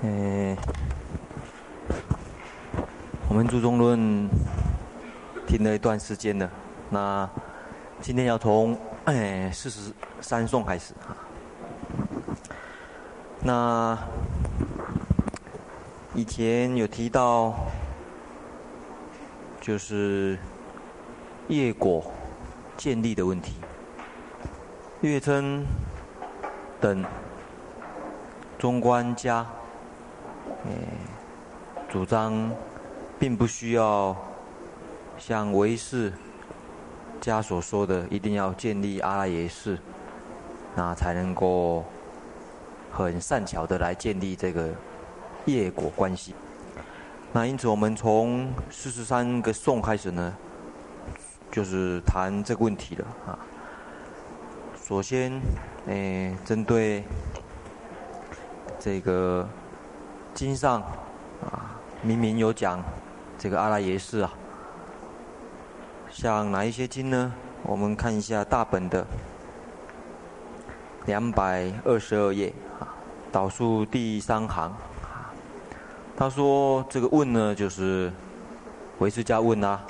呃，我们注中论听了一段时间了，那今天要从 哎四十三颂开始哈。那以前有提到，就是业果建立的问题，月称等中观家。主张并不需要像唯识家所说的，一定要建立阿拉耶识，那才能够很善巧的来建立这个业果关系。那因此，我们从四十三个颂开始呢，就是谈这个问题了啊。首先，诶，针对这个。经上啊，明明有讲这个阿赖耶识啊，像哪一些经呢？我们看一下大本的两百二十二页啊，倒数第三行啊，他说这个问呢，就是唯识家问啊，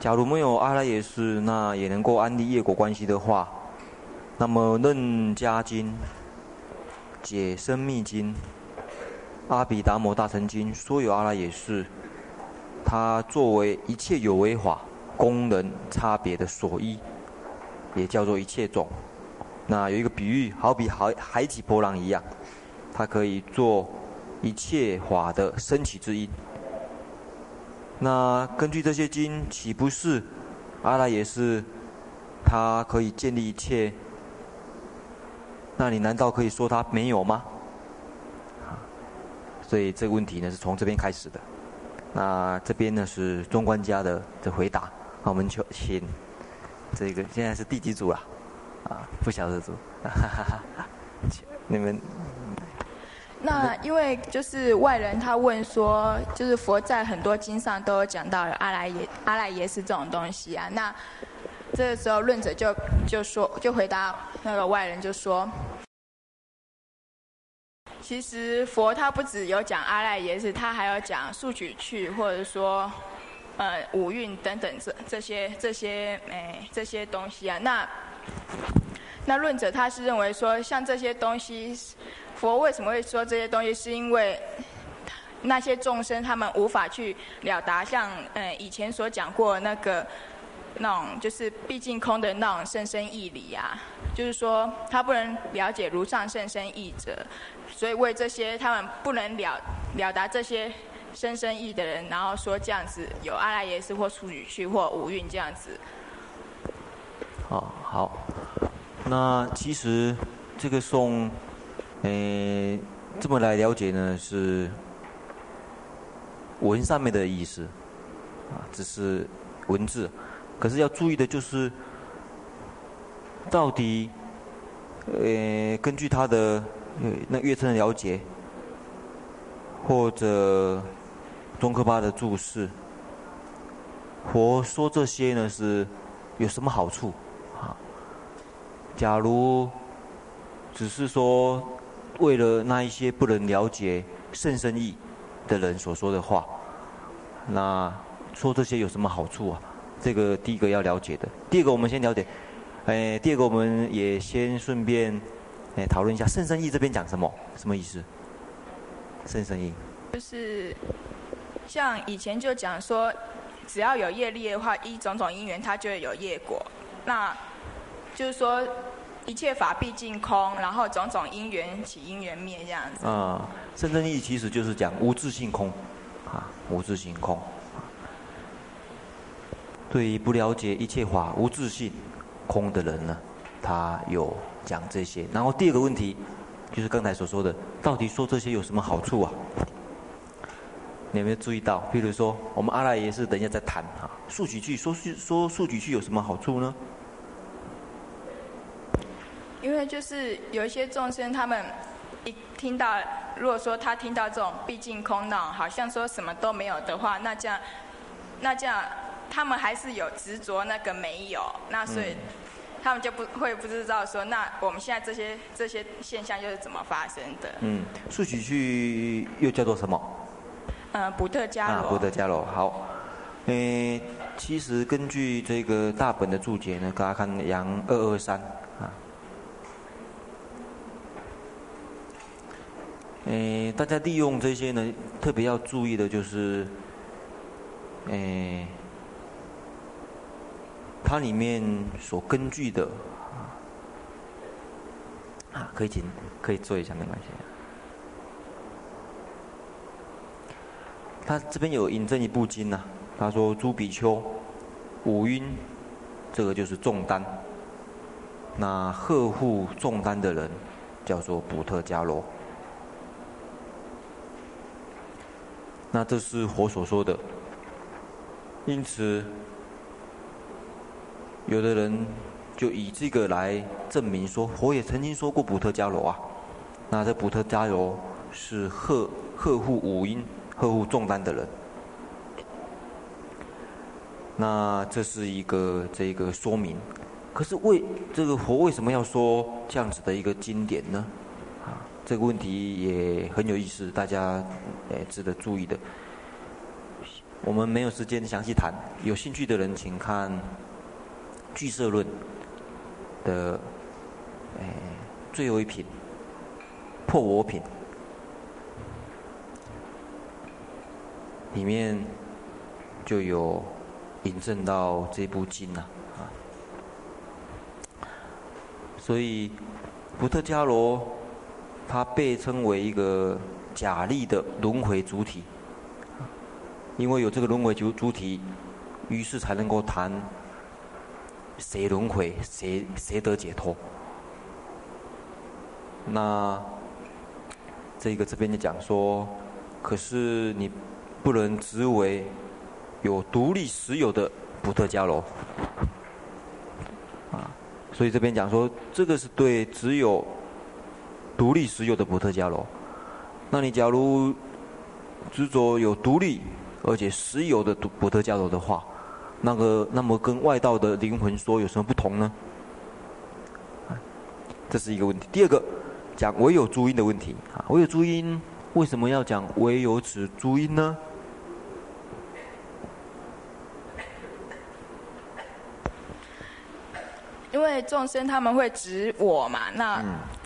假如没有阿赖耶识，那也能够安立业果关系的话，那么楞伽经、解生密经。阿毗达摩大乘经说有阿赖耶识，它作为一切有为法功能差别的所依，也叫做一切种。那有一个比喻，好比海海起波浪一样，它可以做一切法的升起之因。那根据这些经，岂不是阿赖耶识，它可以建立一切？那你难道可以说它没有吗？所以这个问题呢是从这边开始的，那这边呢是中观家的的回答，那我们就请这个现在是第几组了？啊，不晓得组，哈哈哈，你们。那因为就是外人他问说，就是佛在很多经上都有讲到有阿赖耶阿赖耶识这种东西啊，那这个时候论者就就说就回答那个外人就说。其实佛他不只有讲阿赖耶识，他还有讲数取趣，或者说，呃，五蕴等等这这些这些哎这些东西啊。那那论者他是认为说，像这些东西，佛为什么会说这些东西？是因为那些众生他们无法去了达，像嗯以前所讲过那个那种就是毕竟空的那种甚深义理啊，就是说他不能了解如上甚深义者。所以为这些他们不能了了达这些深深意的人，然后说这样子有阿赖耶识或处女去或五蕴这样子。哦，好。那其实这个颂，诶，这么来了解呢，是文上面的意思，啊，只是文字。可是要注意的就是，到底，呃，根据他的。那月称的了解，或者宗喀巴的注释，佛说这些呢是有什么好处？啊，假如只是说为了那一些不能了解甚深意的人所说的话，那说这些有什么好处啊？这个第一个要了解的。第二个，我们先了解，哎，第二个我们也先顺便。哎，讨论一下甚深义这边讲什么？什么意思？甚深义就是像以前就讲说，只要有业力的话，一种种因缘，它就会有业果。那就是说，一切法毕竟空，然后种种因缘起，因缘灭这样子。啊、嗯，甚深义其实就是讲无自性空，啊，无自性空。对于不了解一切法无自性空的人呢，他有。讲这些，然后第二个问题，就是刚才所说的，到底说这些有什么好处啊？你有没有注意到？比如说，我们阿赖耶是等一下再谈哈，数据去说说数据去有什么好处呢？因为就是有一些众生，他们一听到，如果说他听到这种毕竟空那种，好像说什么都没有的话，那这样，那这样他们还是有执着那个没有，那所以。嗯他们就不会不知道说，那我们现在这些这些现象又是怎么发生的？嗯，数取去又叫做什么？嗯、呃，补特加罗。啊，补特加罗，好。诶，其实根据这个大本的注解呢，大家看阳二二三啊。诶，大家利用这些呢，特别要注意的就是，诶。它里面所根据的啊，可以请可以做一下没关系。他这边有引证一部经呐、啊，他说：“诸比丘，五蕴，这个就是重担。那呵护重担的人，叫做补特伽罗。那这是佛所说的，因此。”有的人就以这个来证明说，佛也曾经说过补特伽罗啊。那这补特伽罗是荷荷护五阴、荷护重担的人。那这是一个这个说明。可是为这个佛为什么要说这样子的一个经典呢？啊，这个问题也很有意思，大家也值得注意的。我们没有时间详细谈，有兴趣的人请看。俱色论的诶最后一品破我品里面就有引证到这部经啊，啊，所以伏特加罗他被称为一个假立的轮回主体，因为有这个轮回主主体，于是才能够谈。谁轮回，谁谁得解脱？那这个这边就讲说，可是你不能执为有独立实有的补特伽罗啊，所以这边讲说，这个是对只有独立实有的补特伽罗。那你假如执着有独立而且实有的补特伽罗的话，那个，那么跟外道的灵魂说有什么不同呢？这是一个问题。第二个，讲唯有诸因的问题啊，唯有诸因为什么要讲唯有此诸因呢？因为众生他们会指我嘛，那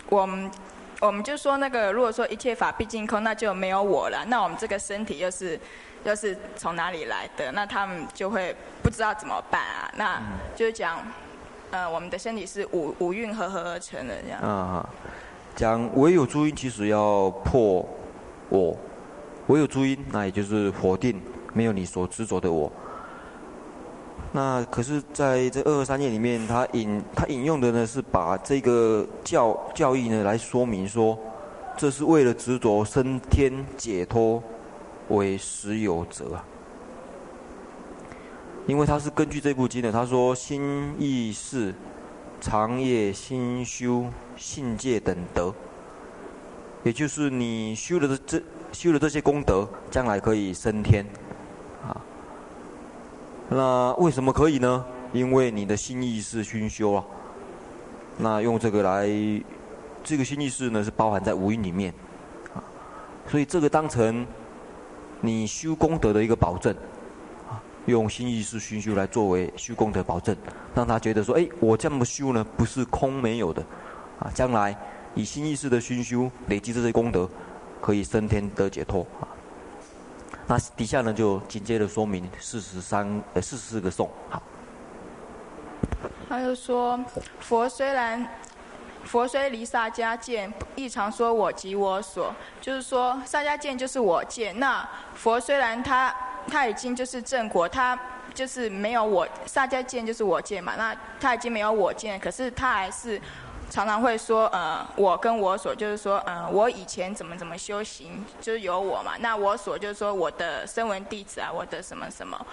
我们我们就说那个，如果说一切法毕竟空，那就没有我了。那我们这个身体又是。又是从哪里来的，那他们就会不知道怎么办啊。那就是讲，呃，我们的身体是五五蕴合合而成的这样。啊，讲唯有诸因，其实要破我，唯有诸因，那也就是否定没有你所执着的我。那可是在这二二三页里面，他引他引用的呢，是把这个教教义呢来说明说，这是为了执着升天解脱。为实有者，因为他是根据这部经的，他说心意识、长业、心修、信戒等德，也就是你修了的这修了这些功德，将来可以升天，啊，那为什么可以呢？因为你的心意识熏修啊，那用这个来，这个心意识呢是包含在五蕴里面，啊，所以这个当成。你修功德的一个保证，啊，用心意识熏修来作为修功德保证，让他觉得说，哎，我这么修呢，不是空没有的，啊，将来以心意识的熏修累积这些功德，可以升天得解脱啊。那底下呢就紧接着说明四十三呃四十四个颂，好。他就说，佛虽然。佛虽离萨迦见，亦常说我即我所，就是说萨迦见就是我见。那佛虽然他他已经就是正果，他就是没有我萨迦见就是我见嘛。那他已经没有我见，可是他还是常常会说，呃，我跟我所，就是说，呃，我以前怎么怎么修行，就是有我嘛。那我所就是说我的声闻弟子啊，我的什么什么。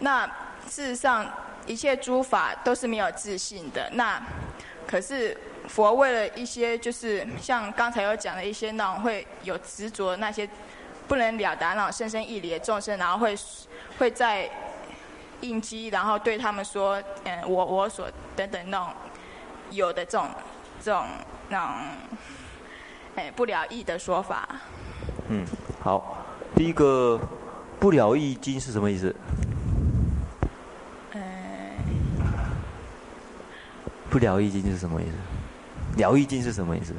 那事实上一切诸法都是没有自信的。那可是。佛为了一些，就是像刚才有讲的一些那种会有执着那些不能了达那种深深义理的众生，然后会会在应机，然后对他们说，嗯，我我所等等那种有的这种这种那种哎不了义的说法。嗯，好，第一个不了义经是什么意思？不聊易经是什么意思？聊易经是什么意思？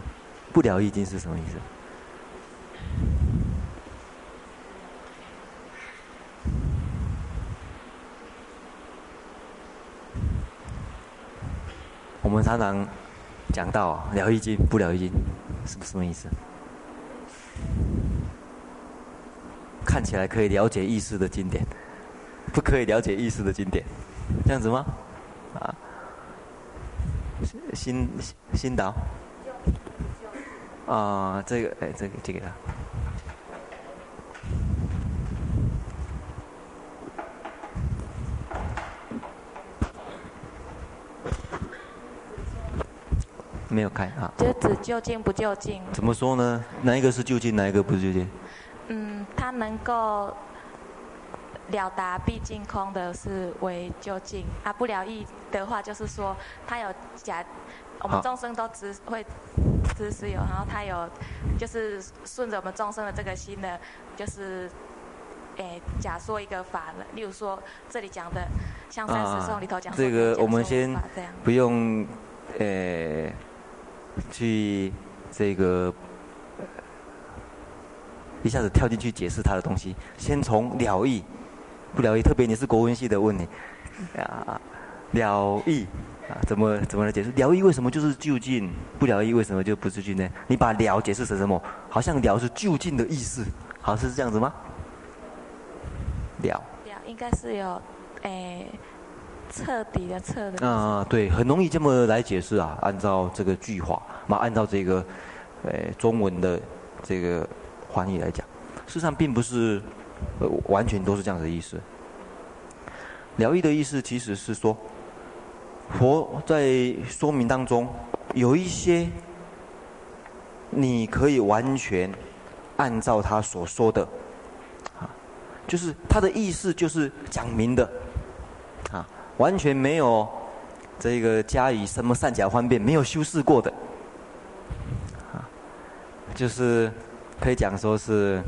不聊易经是什么意思？我们常常讲到聊易经、不聊易经，是什么意思？看起来可以了解意思的经典，不可以了解意思的经典，这样子吗？啊？新新岛，啊、呃，这个哎，这个这个他，没有开啊。就指就近不就近？怎么说呢？哪一个是就近，哪一个不是就近？嗯，他能够。了达毕竟空的是为究竟啊，不了义的话就是说，他有假，我们众生都只会知是有，然后他有就是顺着我们众生的这个心呢，就是诶假说一个法了，例如说这里讲的像三十颂里头讲、啊、这个，我们先不用诶去这个一下子跳进去解释他的东西，先从了义。不了义，特别你是国文系的，问你，啊，了义啊，怎么怎么来解释？了义为什么就是就近？不了义为什么就不是近呢？你把了解释成什么？好像了是就近的意思，好是这样子吗？了。了应该是有，诶，彻底的彻的。啊，对，很容易这么来解释啊。按照这个句话，嘛，按照这个，诶，中文的这个翻译来讲，事实上并不是。呃，完全都是这样的意思。了义的意思其实是说，佛在说明当中有一些，你可以完全按照他所说的，啊，就是他的意思就是讲明的，啊，完全没有这个加以什么善巧方便，没有修饰过的，啊，就是可以讲说是。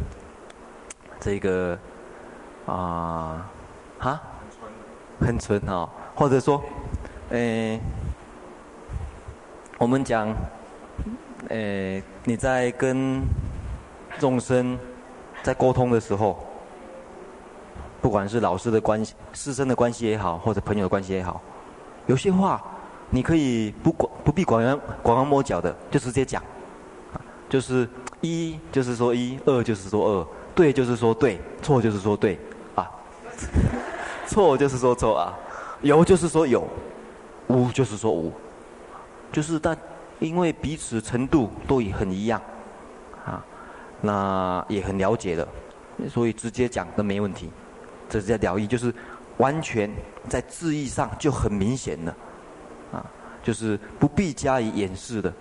这个啊，哈，很纯哦，或者说，诶，我们讲，诶，你在跟众生在沟通的时候，不管是老师的关系、师生的关系也好，或者朋友的关系也好，有些话你可以不管不必拐弯拐弯抹角的，就直接讲，就是一就是说一，二就是说二。对就是说对，错就是说对，啊，错就是说错啊，有就是说有，无就是说无，就是但因为彼此程度都也很一样，啊，那也很了解的，所以直接讲都没问题，这是叫了义，就是完全在字义上就很明显了，啊，就是不必加以掩饰的，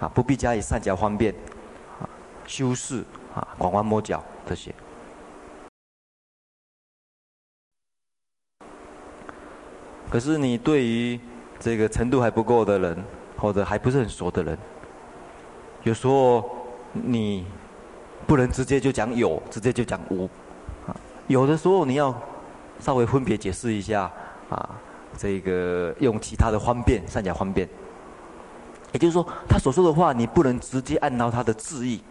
啊，不必加以善巧方便，啊，修饰。啊，拐弯抹角这些。可是你对于这个程度还不够的人，或者还不是很熟的人，有时候你不能直接就讲有，直接就讲无。有的时候你要稍微分别解释一下啊，这个用其他的方便，善巧方便。也就是说，他所说的话，你不能直接按照他的字义。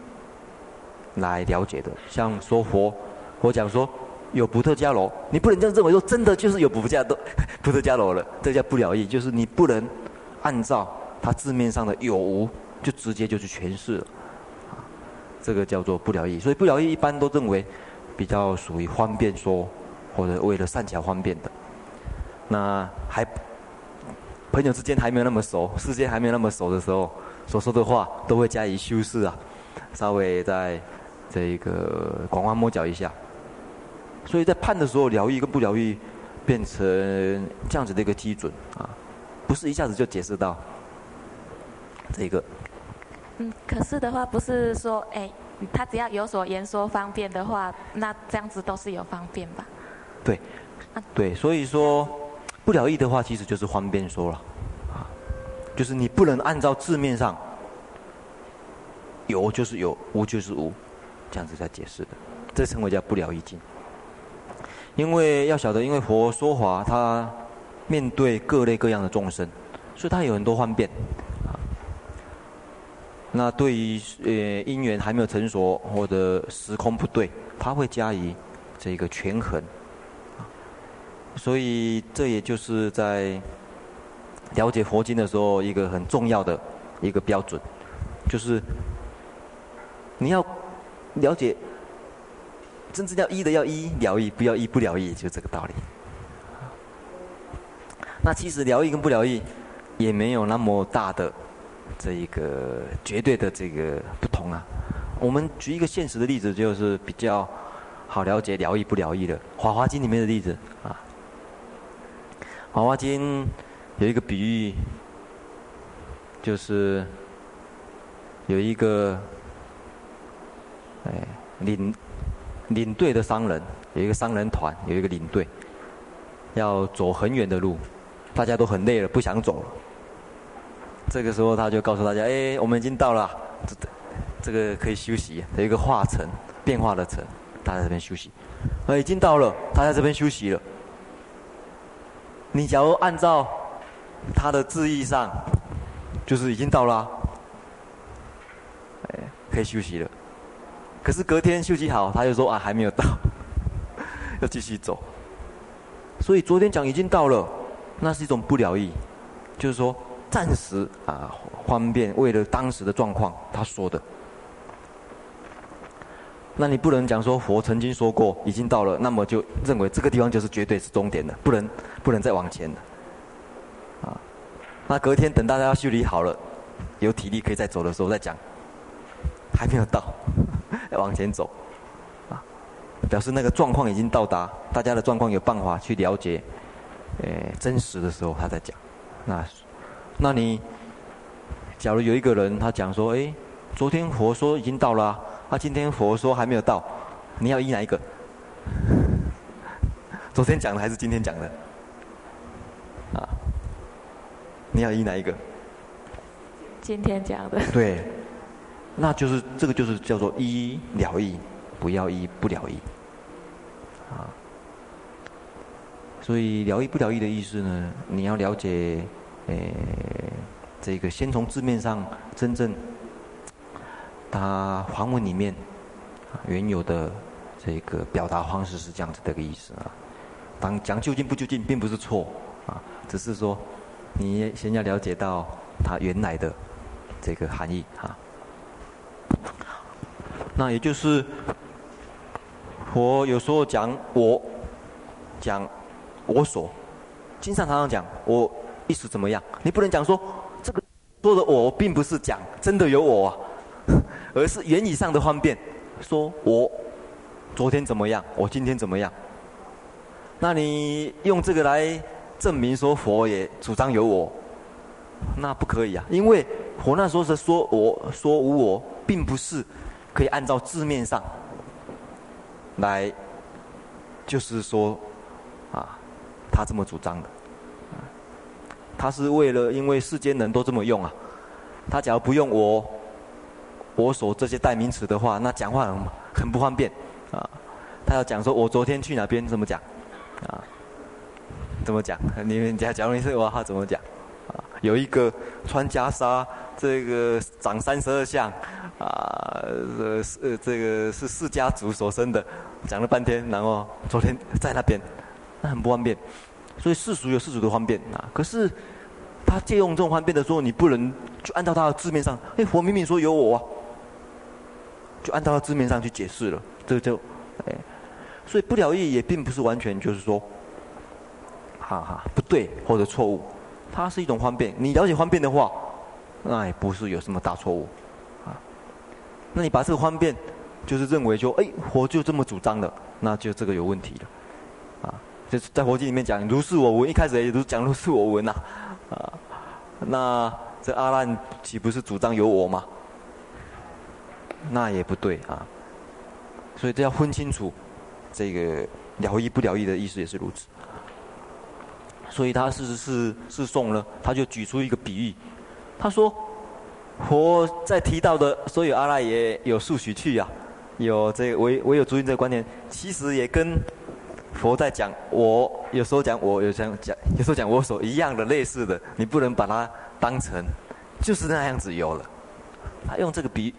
来了解的，像说佛，佛讲说有不特伽罗，你不能这样认为说真的就是有不特伽罗，补特伽罗了，这叫不了义，就是你不能按照它字面上的有无就直接就去诠释了，啊这个叫做不了义。所以不了义一般都认为比较属于方便说，或者为了善巧方便的。那还朋友之间还没有那么熟，世间还没有那么熟的时候，所说的话都会加以修饰啊，稍微在。这一个拐弯抹角一下，所以在判的时候，疗愈跟不疗愈变成这样子的一个基准啊，不是一下子就解释到这个。嗯，可是的话，不是说，哎，他只要有所言说方便的话，那这样子都是有方便吧？对，对，所以说不了义的话，其实就是方便说了啊。就是你不能按照字面上，有就是有，无就是无，这样子在解释的，这称为叫不了一境。因为要晓得，因为佛说法，他面对各类各样的众生，所以他有很多幻变。那对于呃因缘还没有成熟或者时空不对，他会加以这个权衡。所以这也就是在了解佛经的时候一个很重要的一个标准，就是你要了解真正要医的要医疗愈，不要医不了义，就这个道理。那其实疗愈跟不疗愈也没有那么大的。这一个绝对的这个不同啊，我们举一个现实的例子，就是比较好了解疗愈不疗愈的《法华经》里面的例子啊，《法华经》有一个比喻，就是有一个哎领领队的商人，有一个商人团，有一个领队，要走很远的路，大家都很累了，不想走了。这个时候，他就告诉大家：“哎，我们已经到了，这这个可以休息。有一个化城，变化的城，大家在这边休息。呃，已经到了，他在这边休息了。你假如按照他的字义上，就是已经到了，哎，可以休息了。可是隔天休息好，他就说啊，还没有到，要继续走。所以昨天讲已经到了，那是一种不了义，就是说。”暂时啊，方便为了当时的状况，他说的。那你不能讲说佛曾经说过已经到了，那么就认为这个地方就是绝对是终点的，不能不能再往前了。啊，那隔天等大家要修理好了，有体力可以再走的时候再讲，还没有到，往前走，啊，表示那个状况已经到达，大家的状况有办法去了解，呃，真实的时候他在讲，那。那你，假如有一个人他讲说，哎，昨天佛说已经到了，啊，今天佛说还没有到，你要依哪一个？昨天讲的还是今天讲的？啊，你要依哪一个？今天讲的。对，那就是这个就是叫做一了义，不要一不了义。啊，所以了义不了义的意思呢，你要了解。诶，这个先从字面上真正，它梵文里面原有的这个表达方式是这样子的一个意思啊。当讲究竟不究竟，并不是错啊，只是说你先要了解到它原来的这个含义啊。那也就是我有时候讲我，讲我所，经常常常讲我。意思怎么样？你不能讲说这个说的我并不是讲真的有我，啊，而是言语上的方便。说我昨天怎么样，我今天怎么样？那你用这个来证明说佛也主张有我，那不可以啊！因为佛那时候是说我说无我，并不是可以按照字面上来，就是说啊，他这么主张的。他是为了，因为世间人都这么用啊。他假如不用我，我所这些代名词的话，那讲话很很不方便啊。他要讲说，我昨天去哪边，怎么讲啊？怎么讲？你们假假如你是我，他怎么讲啊？有一个穿袈裟，这个长三十二相啊，呃，是这个是释迦族所生的，讲了半天，然后昨天在那边，那很不方便。所以世俗有世俗的方便啊，可是他借用这种方便的时候，你不能就按照他的字面上，哎，佛明明说有我啊，就按照他字面上去解释了，这个就哎，所以不了义也并不是完全就是说，哈哈不对或者错误，它是一种方便。你了解方便的话，那也不是有什么大错误。那你把这个方便就是认为说，哎，佛就这么主张的，那就这个有问题了。啊就是在佛经里面讲如是我闻，一开始也都讲如是我闻呐，啊，那这阿难岂不是主张有我吗？那也不对啊，所以这要分清楚，这个了义不了义的意思也是如此。所以他是是是颂呢，他就举出一个比喻，他说，佛在提到的所有阿赖耶有数许趣呀，有这个我我有足印这个观念，其实也跟佛在讲我有时候讲我有时候讲有时候讲我所一样的类似的，你不能把它当成就是那样子有了。他用这个比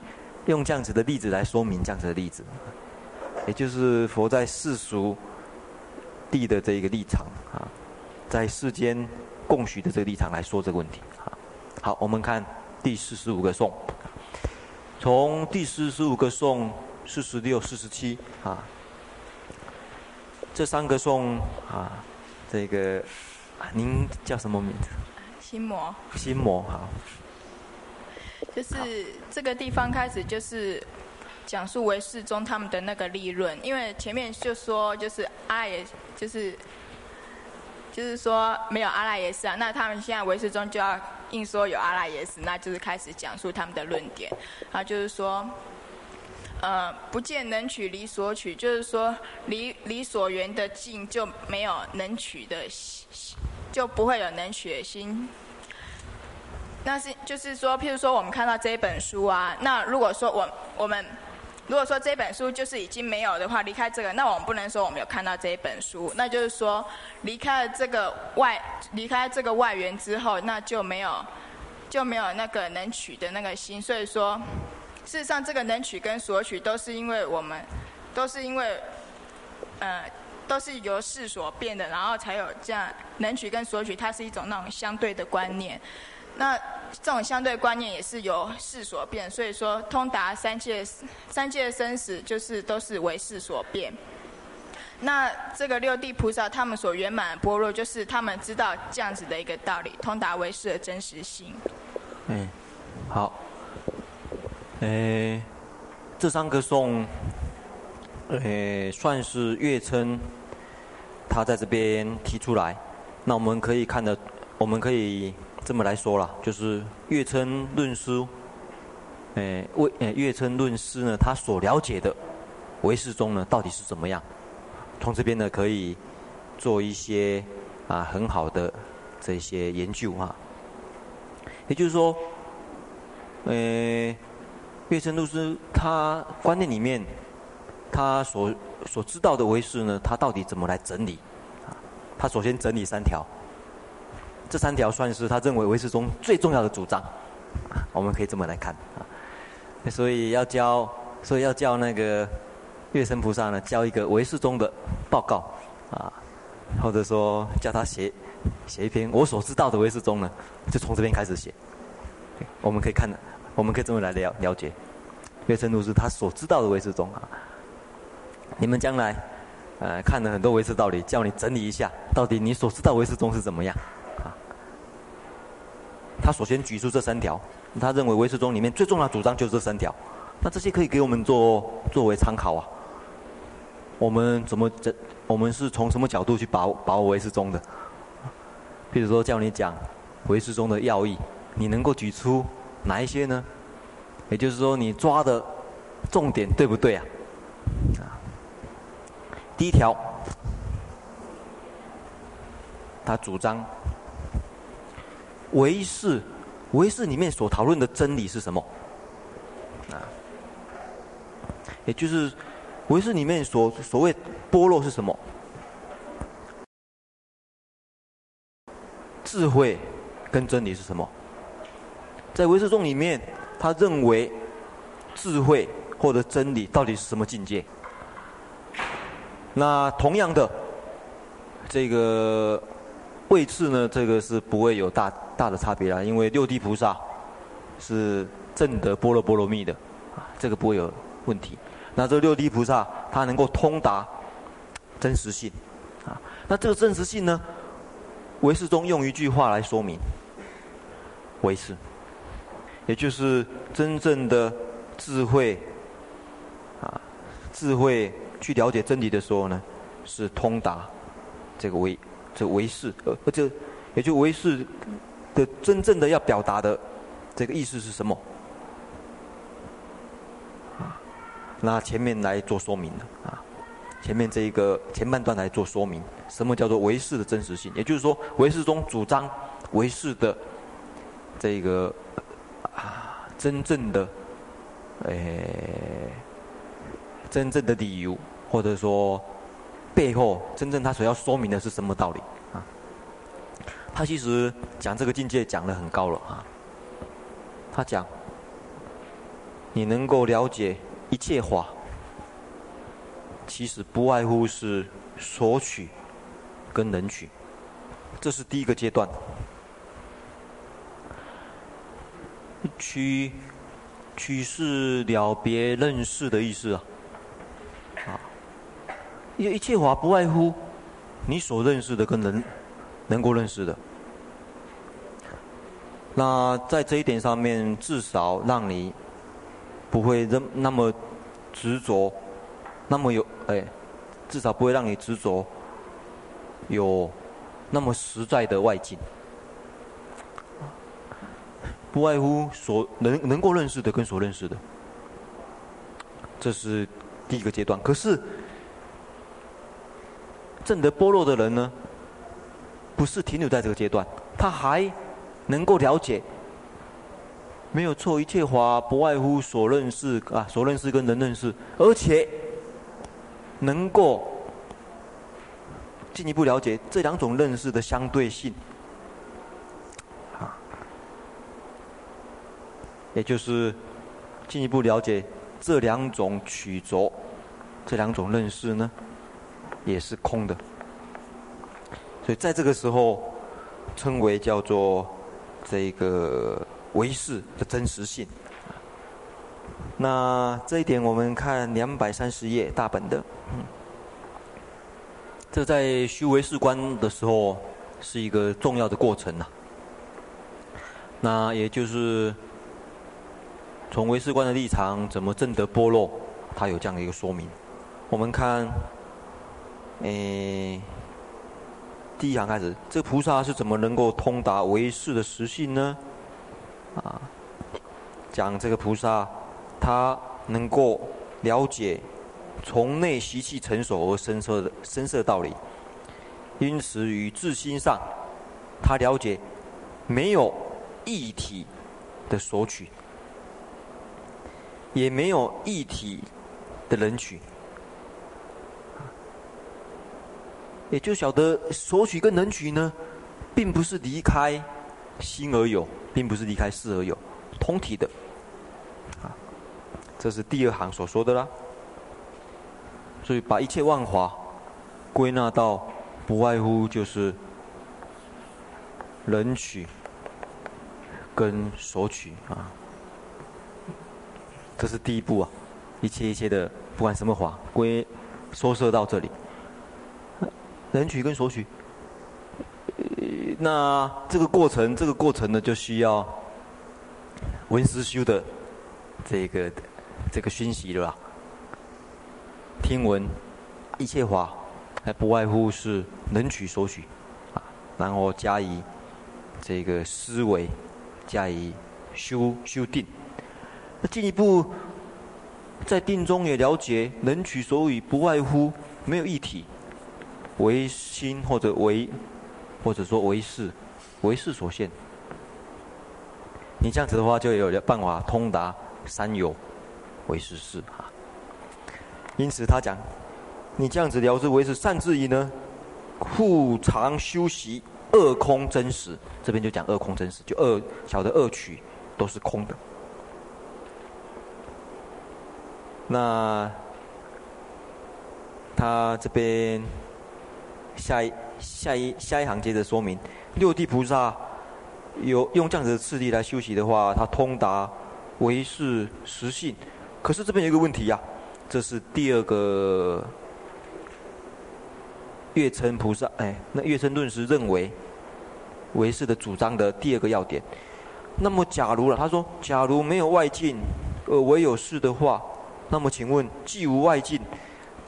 用这样子的例子来说明这样子的例子，也就是佛在世俗地的这一个立场啊，在世间共许的这个立场来说这个问题啊。好，我们看第四十五个颂，从第四十五个颂四十六、四十七啊，这三个颂啊，这个您叫什么名字？心魔。心魔，好。就是这个地方开始就是讲述为世宗他们的那个利润，因为前面就说就是阿赖耶，就是就是说没有阿赖耶识啊，那他们现在为世宗就要硬说有阿赖耶识，那就是开始讲述他们的论点，啊，就是说，呃，不见能取离所取，就是说离离所缘的近就没有能取的，就不会有能取的心。那是就是说，譬如说，我们看到这一本书啊，那如果说我我们如果说这本书就是已经没有的话，离开这个，那我们不能说我们有看到这一本书，那就是说离开了这个外离开这个外援之后，那就没有就没有那个能取的那个心。所以说，事实上这个能取跟索取都是因为我们都是因为呃都是由事所变的，然后才有这样能取跟索取，它是一种那种相对的观念。那这种相对观念也是由事所变，所以说通达三界三界生死就是都是为识所变。那这个六地菩萨他们所圆满的般若，就是他们知道这样子的一个道理，通达为识的真实性。嗯，好。诶，这三个颂，诶，算是月称，他在这边提出来。那我们可以看的，我们可以。这么来说了，就是月称论师，诶，为诶月称论师呢，他所了解的唯识中呢，到底是怎么样？从这边呢，可以做一些啊很好的这些研究啊。也就是说，诶，月称论师他观念里面，他所所知道的唯识呢，他到底怎么来整理？他首先整理三条。这三条算是他认为唯识宗最重要的主张，我们可以这么来看啊。所以要教，所以要叫那个月称菩萨呢，交一个唯识宗的报告啊，或者说叫他写写一篇我所知道的唯识宗呢，就从这边开始写。我们可以看，我们可以这么来了了解月称论师他所知道的唯识宗啊。你们将来呃看了很多唯识道理，叫你整理一下，到底你所知道唯识宗是怎么样？他首先举出这三条，他认为唯识宗里面最重要的主张就是这三条，那这些可以给我们做作为参考啊。我们怎么这？我们是从什么角度去把握把握唯识宗的？比如说叫你讲唯识宗的要义，你能够举出哪一些呢？也就是说你抓的重点对不对啊？啊，第一条，他主张。唯识，唯识里面所讨论的真理是什么？啊，也就是唯识里面所所谓般若是什么？智慧跟真理是什么？在唯识宗里面，他认为智慧或者真理到底是什么境界？那同样的，这个。位次呢，这个是不会有大大的差别啦，因为六地菩萨是证得般若波罗蜜的，啊，这个不会有问题。那这六地菩萨他能够通达真实性，啊，那这个真实性呢，唯识中用一句话来说明，唯识，也就是真正的智慧，啊，智慧去了解真理的时候呢，是通达这个唯。这唯识，呃，这也就唯识的真正的要表达的这个意思是什么？啊，那前面来做说明的啊，前面这一个前半段来做说明，什么叫做唯识的真实性？也就是说，唯识中主张唯识的这个啊真正的，诶，真正的理由，或者说背后真正他所要说明的是什么道理啊？他其实讲这个境界讲得很高了啊。他讲，你能够了解一切法，其实不外乎是索取跟能取，这是第一个阶段。取，取是了别认识的意思啊，一一切法不外乎你所认识的跟能能够认识的。那在这一点上面，至少让你不会那那么执着，那么有哎，至少不会让你执着有那么实在的外境。不外乎所能能够认识的跟所认识的，这是第一个阶段。可是正得般若的人呢，不是停留在这个阶段，他还能够了解，没有错，一切法不外乎所认识啊，所认识跟能认识，而且能够进一步了解这两种认识的相对性。啊也就是进一步了解这两种曲轴，这两种认识呢，也是空的。所以在这个时候，称为叫做这个唯识的真实性。那这一点我们看两百三十页大本的，嗯，这在修唯识观的时候是一个重要的过程呐。那也就是。从唯识观的立场，怎么证得般若？他有这样的一个说明。我们看，诶，第一行开始，这个菩萨是怎么能够通达唯识的实性呢？啊，讲这个菩萨，他能够了解从内习气成熟而生色的生色道理，因此于自心上，他了解没有一体的索取。也没有一体的能取，也就晓得索取跟能取呢，并不是离开心而有，并不是离开事而有，通体的，啊，这是第二行所说的啦。所以把一切万法归纳到不外乎就是能取跟索取啊。这是第一步啊，一切一切的，不管什么法，归收摄到这里。能取跟索取，那这个过程，这个过程呢，就需要闻思修的这个这个熏习了。听闻一切法，还不外乎是能取所取啊，然后加以这个思维，加以修修定。那进一步，在定中也了解能取所与，不外乎没有一体，唯心或者唯，或者说唯识，唯识所限。你这样子的话，就有办法通达三有唯识识啊。因此他讲，你这样子了之唯是善智疑呢，复常修习二空真实。这边就讲二空真实，就二晓得二取都是空的。那他这边下一下一下一行接着说明，六地菩萨有用这样子的次第来修习的话，他通达唯是实性。可是这边有一个问题呀、这是第二个月称菩萨哎，那月称论师认为唯是的主张的第二个要点。那么假如了，他说，假如没有外境而唯有识的话。那么，请问，既无外境，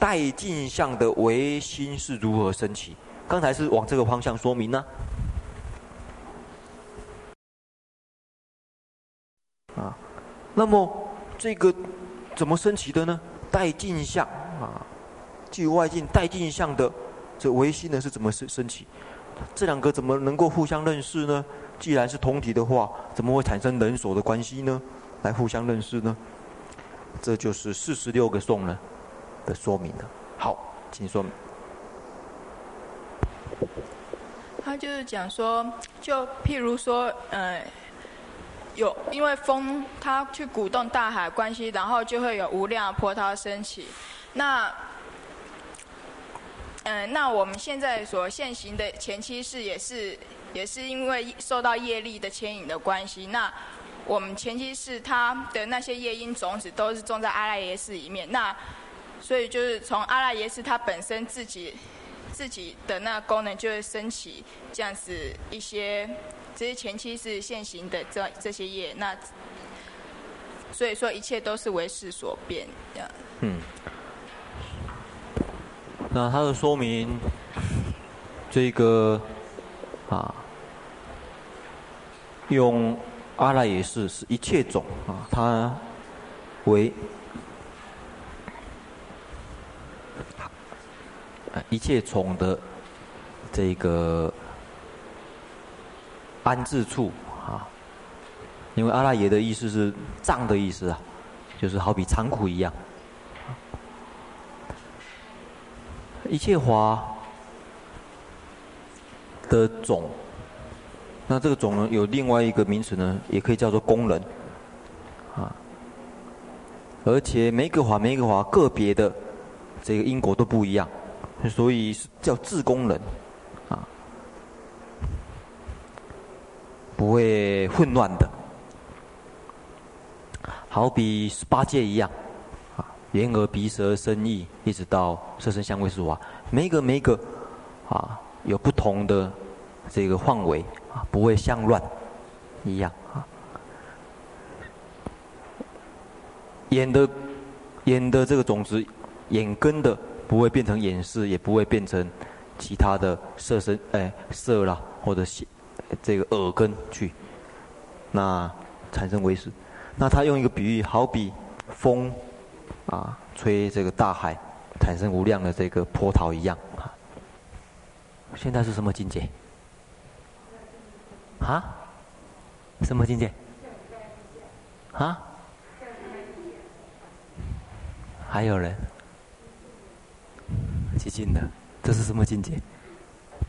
带镜像的唯心是如何升起？刚才是往这个方向说明呢、啊？那么这个怎么升起的呢？带镜像啊，既无外境，带镜像的这唯心呢是怎么升升起？这两个怎么能够互相认识呢？既然是同体的话，怎么会产生人所的关系呢？来互相认识呢？这就是四十六个颂了的说明了。好，请说明。他就是讲说，就譬如说，呃，有因为风它去鼓动大海关系，然后就会有无量波涛升起。那，嗯、呃，那我们现在所现行的前期是也是也是因为受到业力的牵引的关系。那我们前期是它的那些夜莺种子都是种在阿赖耶识里面。那所以就是从阿赖耶识它本身自己。自己的那功能就会升起这样子一些，这些前期是现行的这这些业，那所以说一切都是为识所变这样。嗯。那他的说明，这个啊，用阿赖耶识是一切种啊，它为。一切种的这个安置处啊，因为阿赖耶的意思是藏的意思啊，就是好比仓库一样。一切华的种，那这个种呢，有另外一个名词呢，也可以叫做功能啊。而且每个华每个华个别的这个因果都不一样。所以叫自功人，啊，不会混乱的，好比十八戒一样，啊，眼耳鼻舌身意，一直到色声香味触法，每一个每一个，啊，有不同的这个范围，啊，不会相乱，一样啊。眼的眼的这个种子，眼根的。不会变成眼识，也不会变成其他的色身，哎，色啦，或者这个耳根去，那产生为识。那他用一个比喻，好比风啊，吹这个大海，产生无量的这个波涛一样啊。现在是什么境界？啊？什么境界？啊？还有人？接近的，这是什么境界？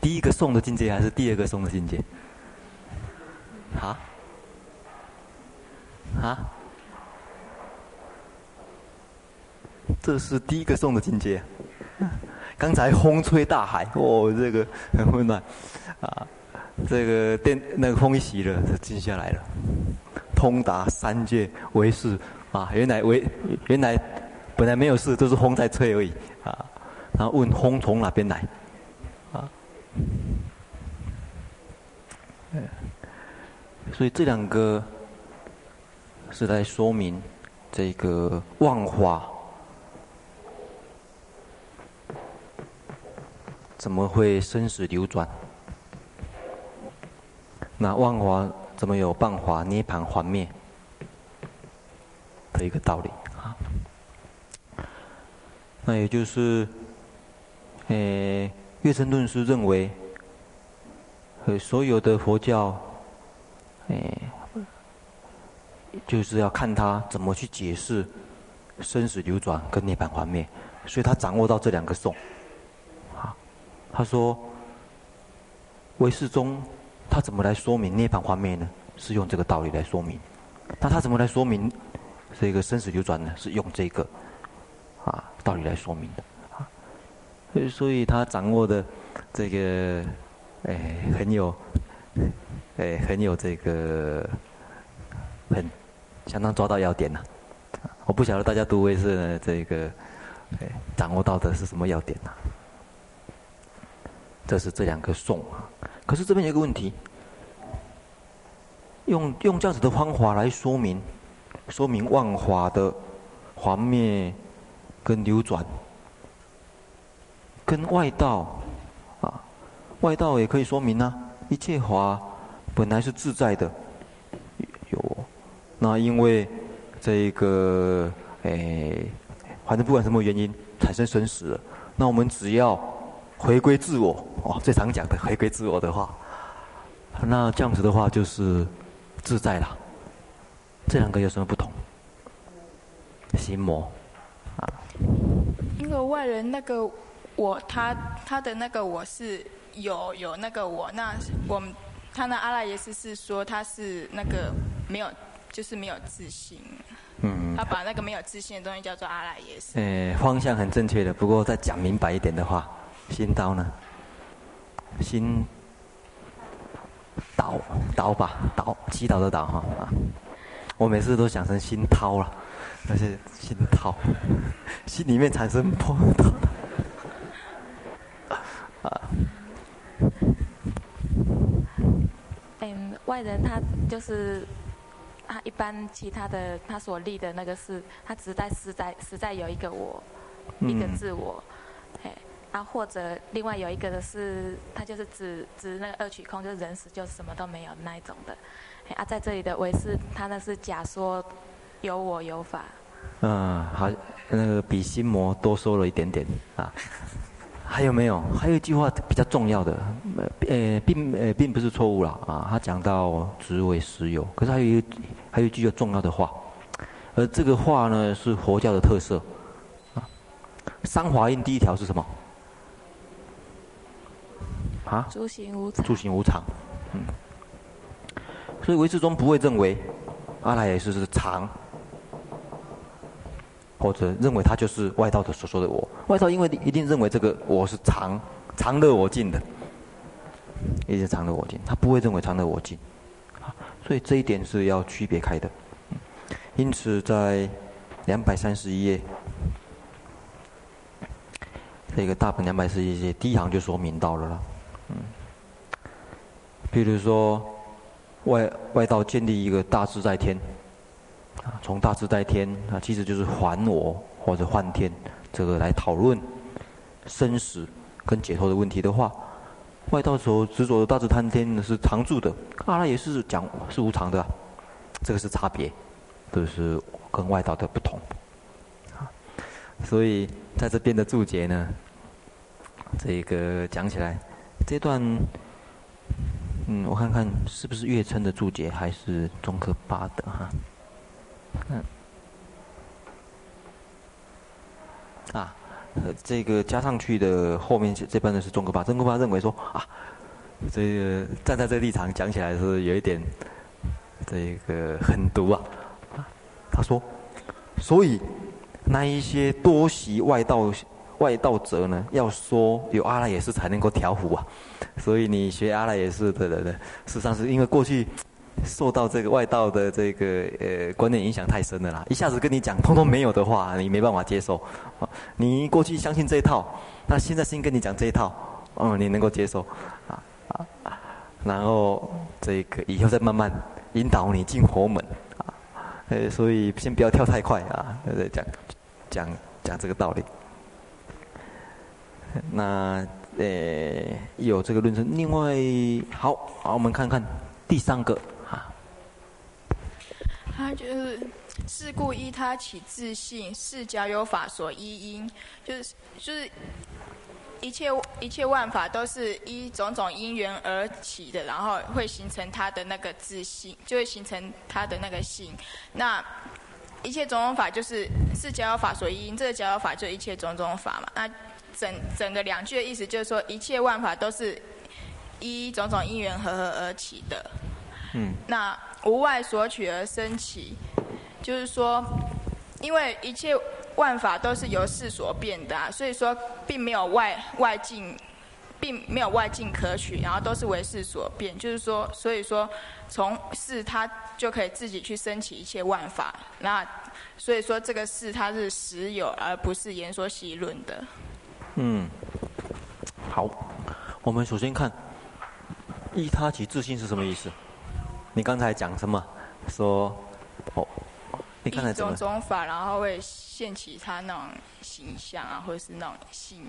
第一个颂的境界还是第二个颂的境界？啊？啊？这是第一个颂的境界。刚才风吹大海，哦，这个很温暖啊。这个电那个风一熄了，就静下来了。通达三界为是啊，原来为原来本来没有事，都是风在吹而已啊。然后问风从哪边来？啊，所以这两个是来说明这个万法怎么会生死流转？那万法怎么有办法涅槃还灭的一个道理啊？那也就是。诶，月称论师认为，呃，所有的佛教，诶，就是要看他怎么去解释生死流转跟涅槃还灭，所以他掌握到这两个颂。啊，他说，唯识中他怎么来说明涅槃还灭呢？是用这个道理来说明。那他怎么来说明这个生死流转呢？是用这个啊道理来说明的。所以他掌握的这个，哎，很有，哎，很有这个，很相当抓到要点呐。我不晓得大家读唯识呢，这个，哎，掌握到的是什么要点呐？这是这两个颂啊。可是这边有一个问题，用用这样子的方法来说明，说明万法的还灭跟流转。跟外道，啊，外道也可以说明啊，一切法本来是自在的，有，那因为这个，哎，反正不管什么原因产生生死了，那我们只要回归自我，哦，最常讲的回归自我的话，那这样子的话就是自在了。这两个有什么不同？心魔啊，因为外人那个我，他他的那个我是有有那个我，那我们他那阿赖耶识是说他是那个没有，就是没有自信。嗯，他把那个没有自信的东西叫做阿赖耶识。诶，方向很正确的，不过再讲明白一点的话，心刀呢？心刀刀吧，刀祈祷的刀哈啊！我每次都想成心掏了，那是心掏，心里面产生波涛啊。嗯，外人他就是。他一般其他的他所立的那个是，他只在实在实在有一个我，嗯、一个自我，哎，啊或者另外有一个的是，他就是指指那个二取空，就是人死就什么都没有那一种的，啊在这里的唯是他那是假说有我有法。嗯，好，那个比心魔多说了一点点啊。还有没有？还有一句话比较重要的，呃，并呃并不是错误了啊。他讲到只为实有，可是还有一还有一句重要的话，而这个话呢是佛教的特色啊。三华印第一条是什么？啊？诸行无常。诸行无常，嗯。所以唯识中不会认为阿赖耶识是常。或者认为他就是外道的所说的我，外道因为一定认为这个我是常常乐我净的，一直常乐我净，他不会认为常乐我净，所以这一点是要区别开的。因此在两百三十一页，这个大本两百四十一页第一行就说明到了了，嗯，比如说外外道建立一个大自在天。从大自在天啊，其实就是还我或者换天，这个来讨论生死跟解脱的问题的话，外道所执着的大自在天呢是常住的，阿赖也是讲是无常的，这个是差别，这是跟外道的不同。啊所以在这边的注解呢，这个讲起来，这段，嗯，我看看是不是月称的注解还是中科八的哈。嗯，啊，这个加上去的后面这班的是宗喀巴，宗喀巴认为说啊，这个站在这个立场讲起来是有一点这个狠毒啊，他说，所以那一些多习外道外道者呢，要说有阿赖耶识才能够调伏啊，所以你学阿赖耶识的人呢，事实上是因为过去。受到这个外道的这个呃观念影响太深了啦，一下子跟你讲通通没有的话，你没办法接受。你过去相信这一套，那现在先跟你讲这一套，嗯，你能够接受，啊啊，然后这个以后再慢慢引导你进佛门，啊，呃，所以先不要跳太快啊，对不对？讲讲讲这个道理。那呃有这个论证，另外好，好，我们看看第三个。他就是是故依他起自性，是假有法所依因，就是就是一切一切万法都是依种种因缘而起的，然后会形成他的那个自性，就会形成他的那个性。那一切种种法就是是假有法所依因，这个假有法就一切种种法嘛。那整整个两句的意思就是说，一切万法都是依种种因缘和合而起的。嗯，那。无外所取而生起，就是说，因为一切万法都是由事所变的啊，所以说并没有外外境，并没有外境可取，然后都是为事所变。就是说，所以说从事它就可以自己去升起一切万法。那所以说这个事它是实有，而不是言说习论的。嗯，好，我们首先看依他起自信是什么意思？你刚才讲什么？说哦，你刚才怎么？一种种法，然后会现起他那种形象啊，或者是那种性。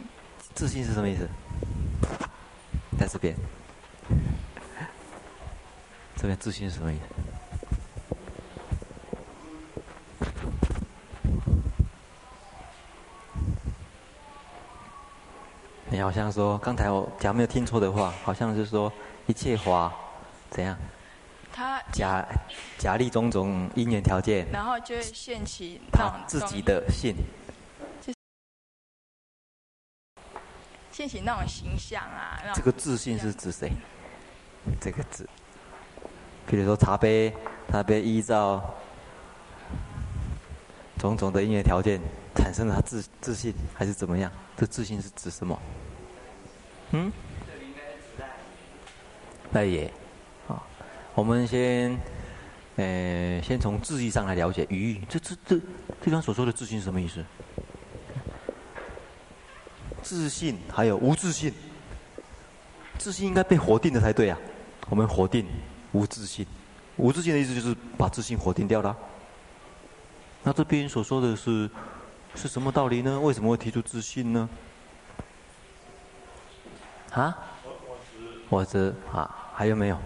自信是什么意思？在这边，这边自信是什么意思？你好像说，刚才我假如没有听错的话，好像是说一切法。怎样？他假假立种种因缘条件，然后就会现起他自己的性，现起那种形象啊。这个自信是指谁？这个字，比如说茶杯，茶杯依照种种的因缘条件产生了他自自信，还是怎么样？这自信是指什么？嗯？那也。我们先，呃，先从字义上来了解语。这这这，这刚所说的自信是什么意思？自信还有无自信，自信应该被否定的才对啊。我们否定无自信，无自信的意思就是把自信否定掉了。那这边所说的是是什么道理呢？为什么会提出自信呢？啊？我执啊，还有没有？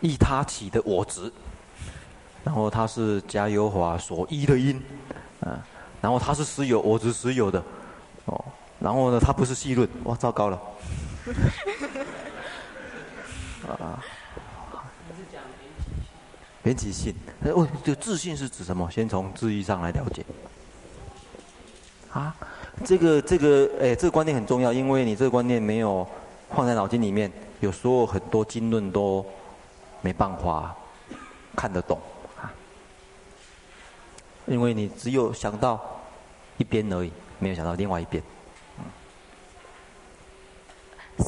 依他起的我执，然后他是假有法所依的因，啊，然后他是实有我执实有的，哦，然后呢，他不是戏论，哇，糟糕了，啊，缘起性，哦，这自信是指什么？先从字义上来了解。啊，这个这个，哎，这个观念很重要，因为你这个观念没有放在脑筋里面，有时候很多经论都。没办法看得懂啊，因为你只有想到一边而已，没有想到另外一边。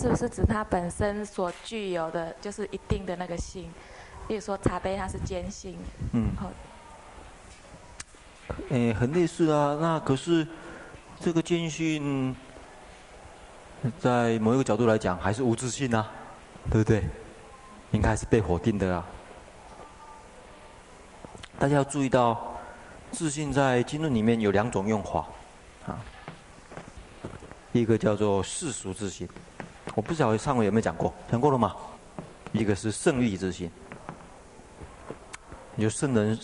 是不是指它本身所具有的就是一定的那个性？比如说茶杯它是坚性，嗯，好，诶，很类似啊。那可是这个坚性，在某一个角度来讲，还是无自信啊，对不对？应该是被否定的啊！大家要注意到，自信在经论里面有两种用法，啊，一个叫做世俗自信，我不晓得上回有没有讲过，讲过了吗？一个是圣义自信，就圣人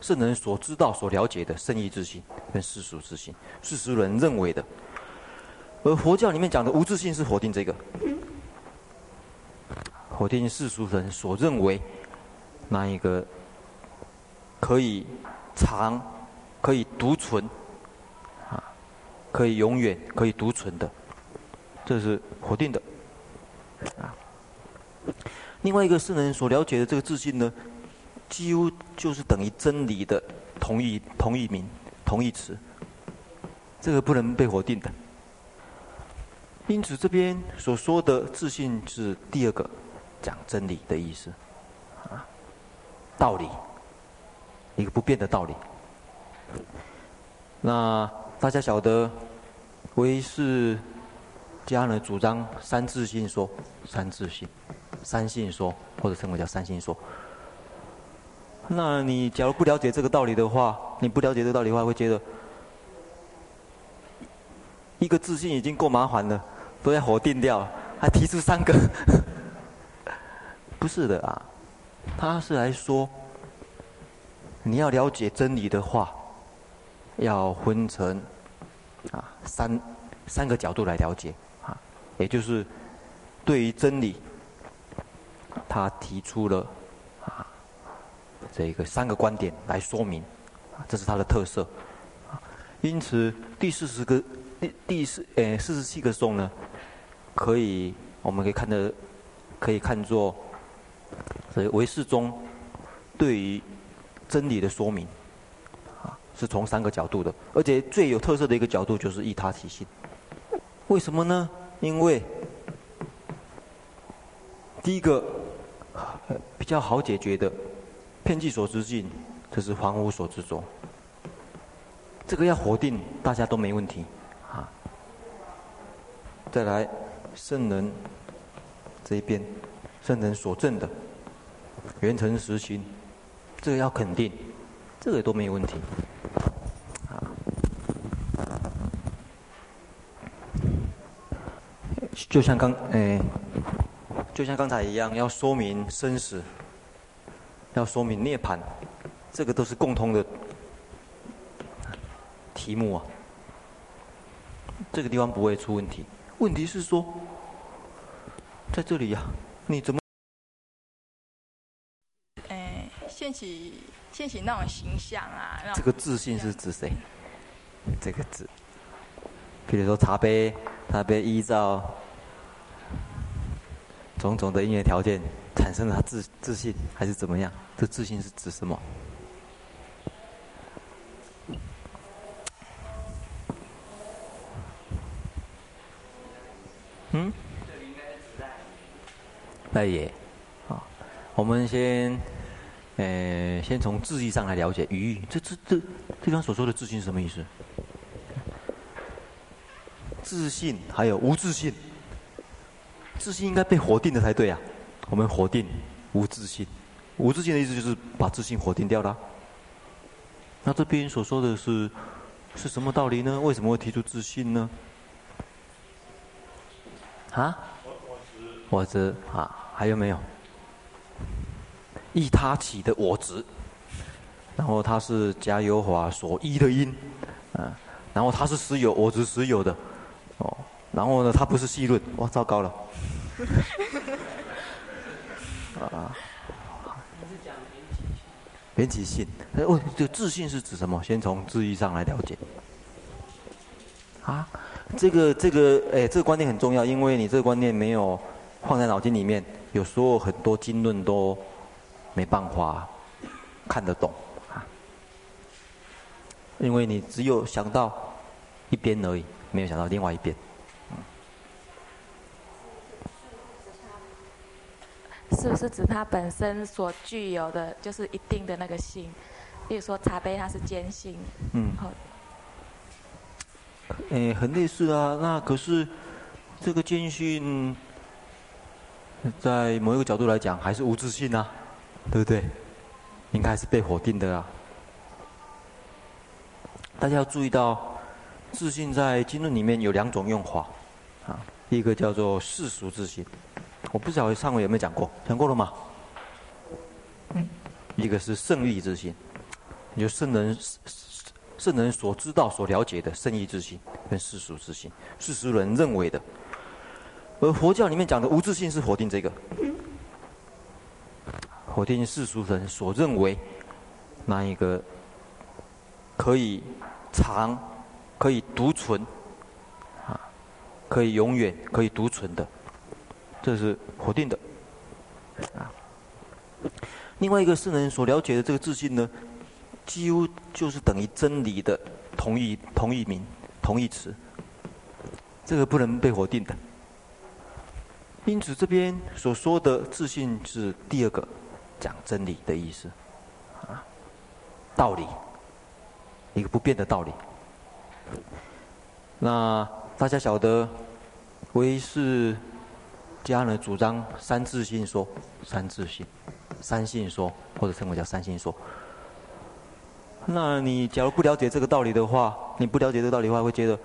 圣人所知道、所了解的圣义自信跟世俗自信，世俗人认为的，而佛教里面讲的无自信是否定这个。否定世俗人所认为那一个可以长、可以独存啊，可以永远、可以独存的，这是否定的啊。另外一个圣人所了解的这个自信呢，几乎就是等于真理的同义同义名、同义词，这个不能被否定的。因此，这边所说的自信是第二个。讲真理的意思，啊，道理，一个不变的道理。那大家晓得，唯识家呢主张三自性说，三自性，三性说，或者称为叫三性说。那你假如不了解这个道理的话，你不了解这个道理的话，会觉得一个自性已经够麻烦了，都要否定掉了，还提出三个。不是的啊，他是来说，你要了解真理的话，要分成啊三三个角度来了解啊，也就是对于真理，他提出了啊这个三个观点来说明啊，这是他的特色。因此第四十个第第四诶四十七个颂呢，可以我们可以看的可以看作。所以唯识中对于真理的说明啊，是从三个角度的，而且最有特色的一个角度就是依他起性。为什么呢？因为第一个比较好解决的，遍计所知尽，这是凡夫所知中。这个要否定，大家都没问题啊。再来圣人这一边，圣人所证的。圆成实心，这个要肯定，这个都没有问题。啊，就像刚诶，就像刚才一样，要说明生死，要说明涅槃，这个都是共通的题目啊。这个地方不会出问题。问题是说，在这里呀、你怎么？哎，现起现起那种形象啊。这个自信是指谁？这个字，比如说茶杯，茶杯依照种种的音乐条件产生了他自自信，还是怎么样？这自信是指什么？嗯？那也，啊，我们先，呃，先从字义上来了解语义。这这这，这方所说的自信是什么意思？自信还有无自信，自信应该被否定的才对啊。我们否定无自信，无自信的意思就是把自信否定掉了。那这边所说的是是什么道理呢？为什么会提出自信呢？啊？我执啊，还有没有？依他起的我执，然后它是假有法所依的因，啊，然后它是实有，我执实有的，哦，然后呢，它不是细论，哇，糟糕了，啊，缘起性，哎，哦，这个自信是指什么？先从字义上来了解。啊，这个这个哎，这个观念很重要，因为你这个观念没有放在脑筋里面，有时候很多经论都没办法看得懂啊。因为你只有想到一边而已，没有想到另外一边。是不是指它本身所具有的就是一定的那个性？比如说茶杯，它是坚性。嗯。好。诶，很类似啊。那可是这个坚信，在某一个角度来讲，还是无自信啊，对不对？应该是被否定的啊。大家要注意到，自信在经论里面有两种用法啊。一个叫做世俗自信，我不知道上回有没有讲过，讲过了吗？一个是圣义自信，就圣人。圣人所知道、所了解的圣义自信跟世俗自信，世俗人认为的，而佛教里面讲的无自信是否定这个，否定世俗人所认为那一个可以长、可以独存啊，可以永远、可以独存的，这是否定的啊。另外一个圣人所了解的这个自信呢？几乎就是等于真理的同义同义名同义词，这个不能被否定的。因此，这边所说的自信是第二个讲真理的意思，啊，道理，一个不变的道理。那大家晓得，唯识家人主张三自性说，三自性，三性说，或者称为叫三性说。那你假如不了解这个道理的话，你不了解这个道理的话，会觉得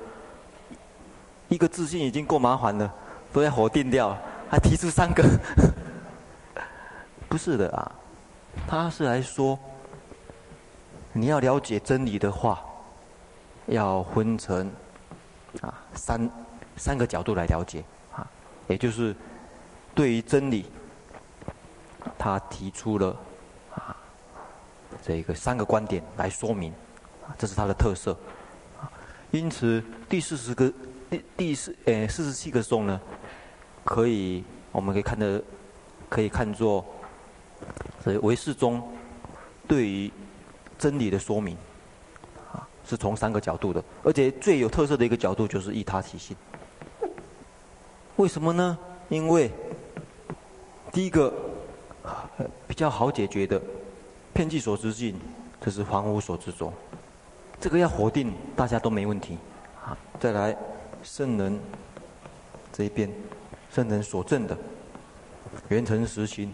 一个自信已经够麻烦了，都要否定掉，还提出三个，不是的啊，他是来说，你要了解真理的话，要分成啊三三个角度来了解啊，也就是对于真理，他提出了啊。这个三个观点来说明，啊，这是他的特色，因此第四十个第第四呃四十七个颂呢，可以我们可以看的可以看作，所以唯识中对于真理的说明，啊，是从三个角度的，而且最有特色的一个角度就是依他起性。为什么呢？因为第一个比较好解决的。遍计所知尽，这是凡夫所执着，这个要否定，大家都没问题。啊，再来圣人这一边，圣人所证的圆成实心，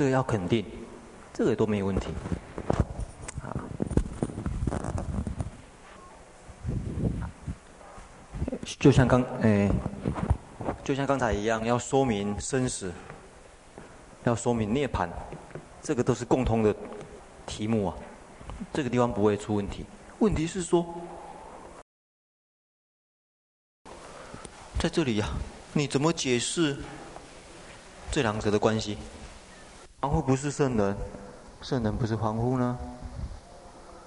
这个要肯定，这个都没有问题。就像刚哎，就像刚才一样，要说明生死，要说明涅槃。这个都是共通的题目啊，这个地方不会出问题。问题是说，在这里呀、你怎么解释这两者的关系？欢呼不是圣人，圣人不是欢呼呢？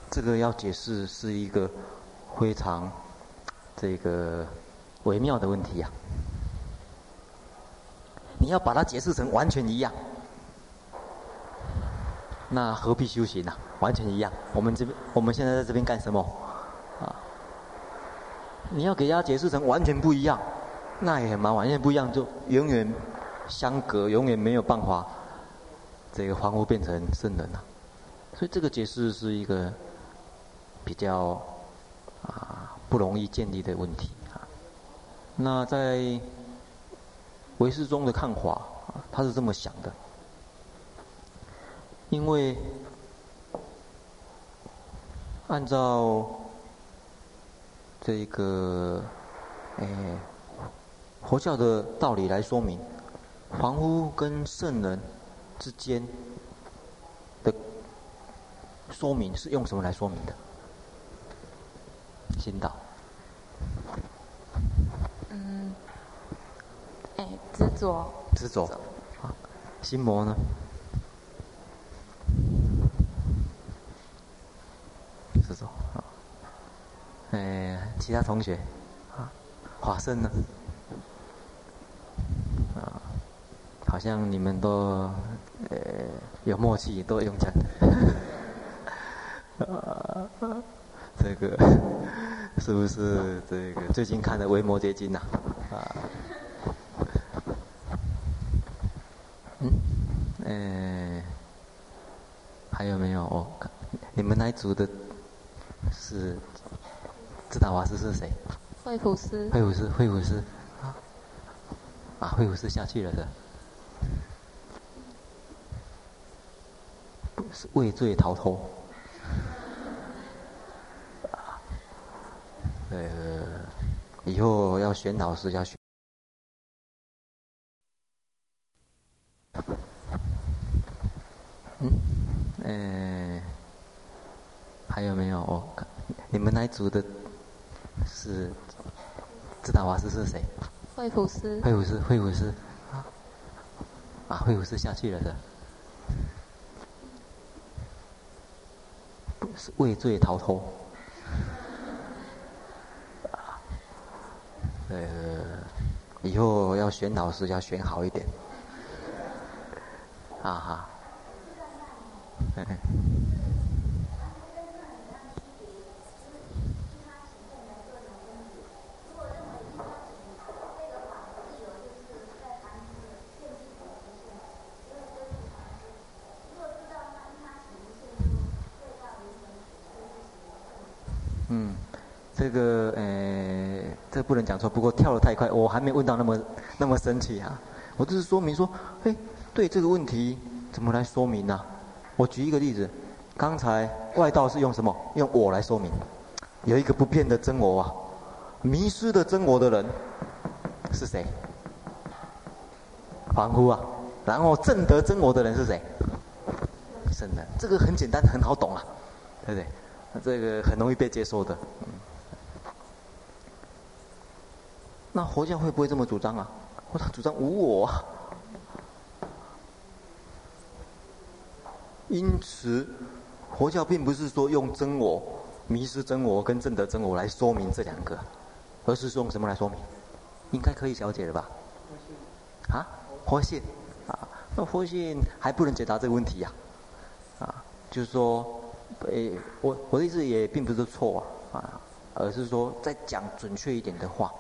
这个要解释是一个非常这个微妙的问题呀、啊。你要把它解释成完全一样，那何必修行呢、完全一样，我们这边我们现在在这边干什么？啊，你要给大家解释成完全不一样，那也很麻烦，完全不一样就永远相隔，永远没有办法这个凡夫变成圣人了、所以这个解释是一个比较啊不容易建立的问题啊。那在唯识宗的看法啊，他是这么想的，因为按照这个诶佛教的道理来说明，凡夫跟圣人之间的说明是用什么来说明的？心导。执着，执着，啊，心魔呢？执着，啊，哎，其他同学，啊，华生呢？啊，好像你们都，呃，有默契，都用讲的，啊，这个是不是这个最近看的《维摩诘经》呐？啊？还有没有？哦，你们那一组的是知道法师是谁？惠普斯。惠普斯，惠普斯。啊，啊，慧普师下去了的。不是畏罪逃脱。呃，以后要选老师要选。嗯，还有没有？哦，你们那一组的是知道法师是谁？惠普斯。惠普师，惠普师。啊，又是下去了的。是畏罪逃脱。呃，以后要选老师要选好一点。啊哈。嗯，这个呃，这不能讲错。不过跳得太快，我还没问到那么那么生气啊。我只是说明说，嘿，对这个问题怎么来说明呢、我举一个例子，刚才外道是用什么？用我来说明，有一个不变的真我啊，迷失的真我的人是谁？凡夫啊，然后证得真我的人是谁？圣人。这个很简单，很好懂啊，对不对？这个很容易被接受的。那佛教会不会这么主张啊？或者主张无我？因此，佛教并不是说用真我、迷失真我跟正得真我来说明这两个，而是说用什么来说明？应该可以了解了吧？啊，佛性啊，那佛性还不能解答这个问题呀、啊？啊，就是说，诶，我我的意思也并不是错啊，啊，而是说再讲准确一点的话，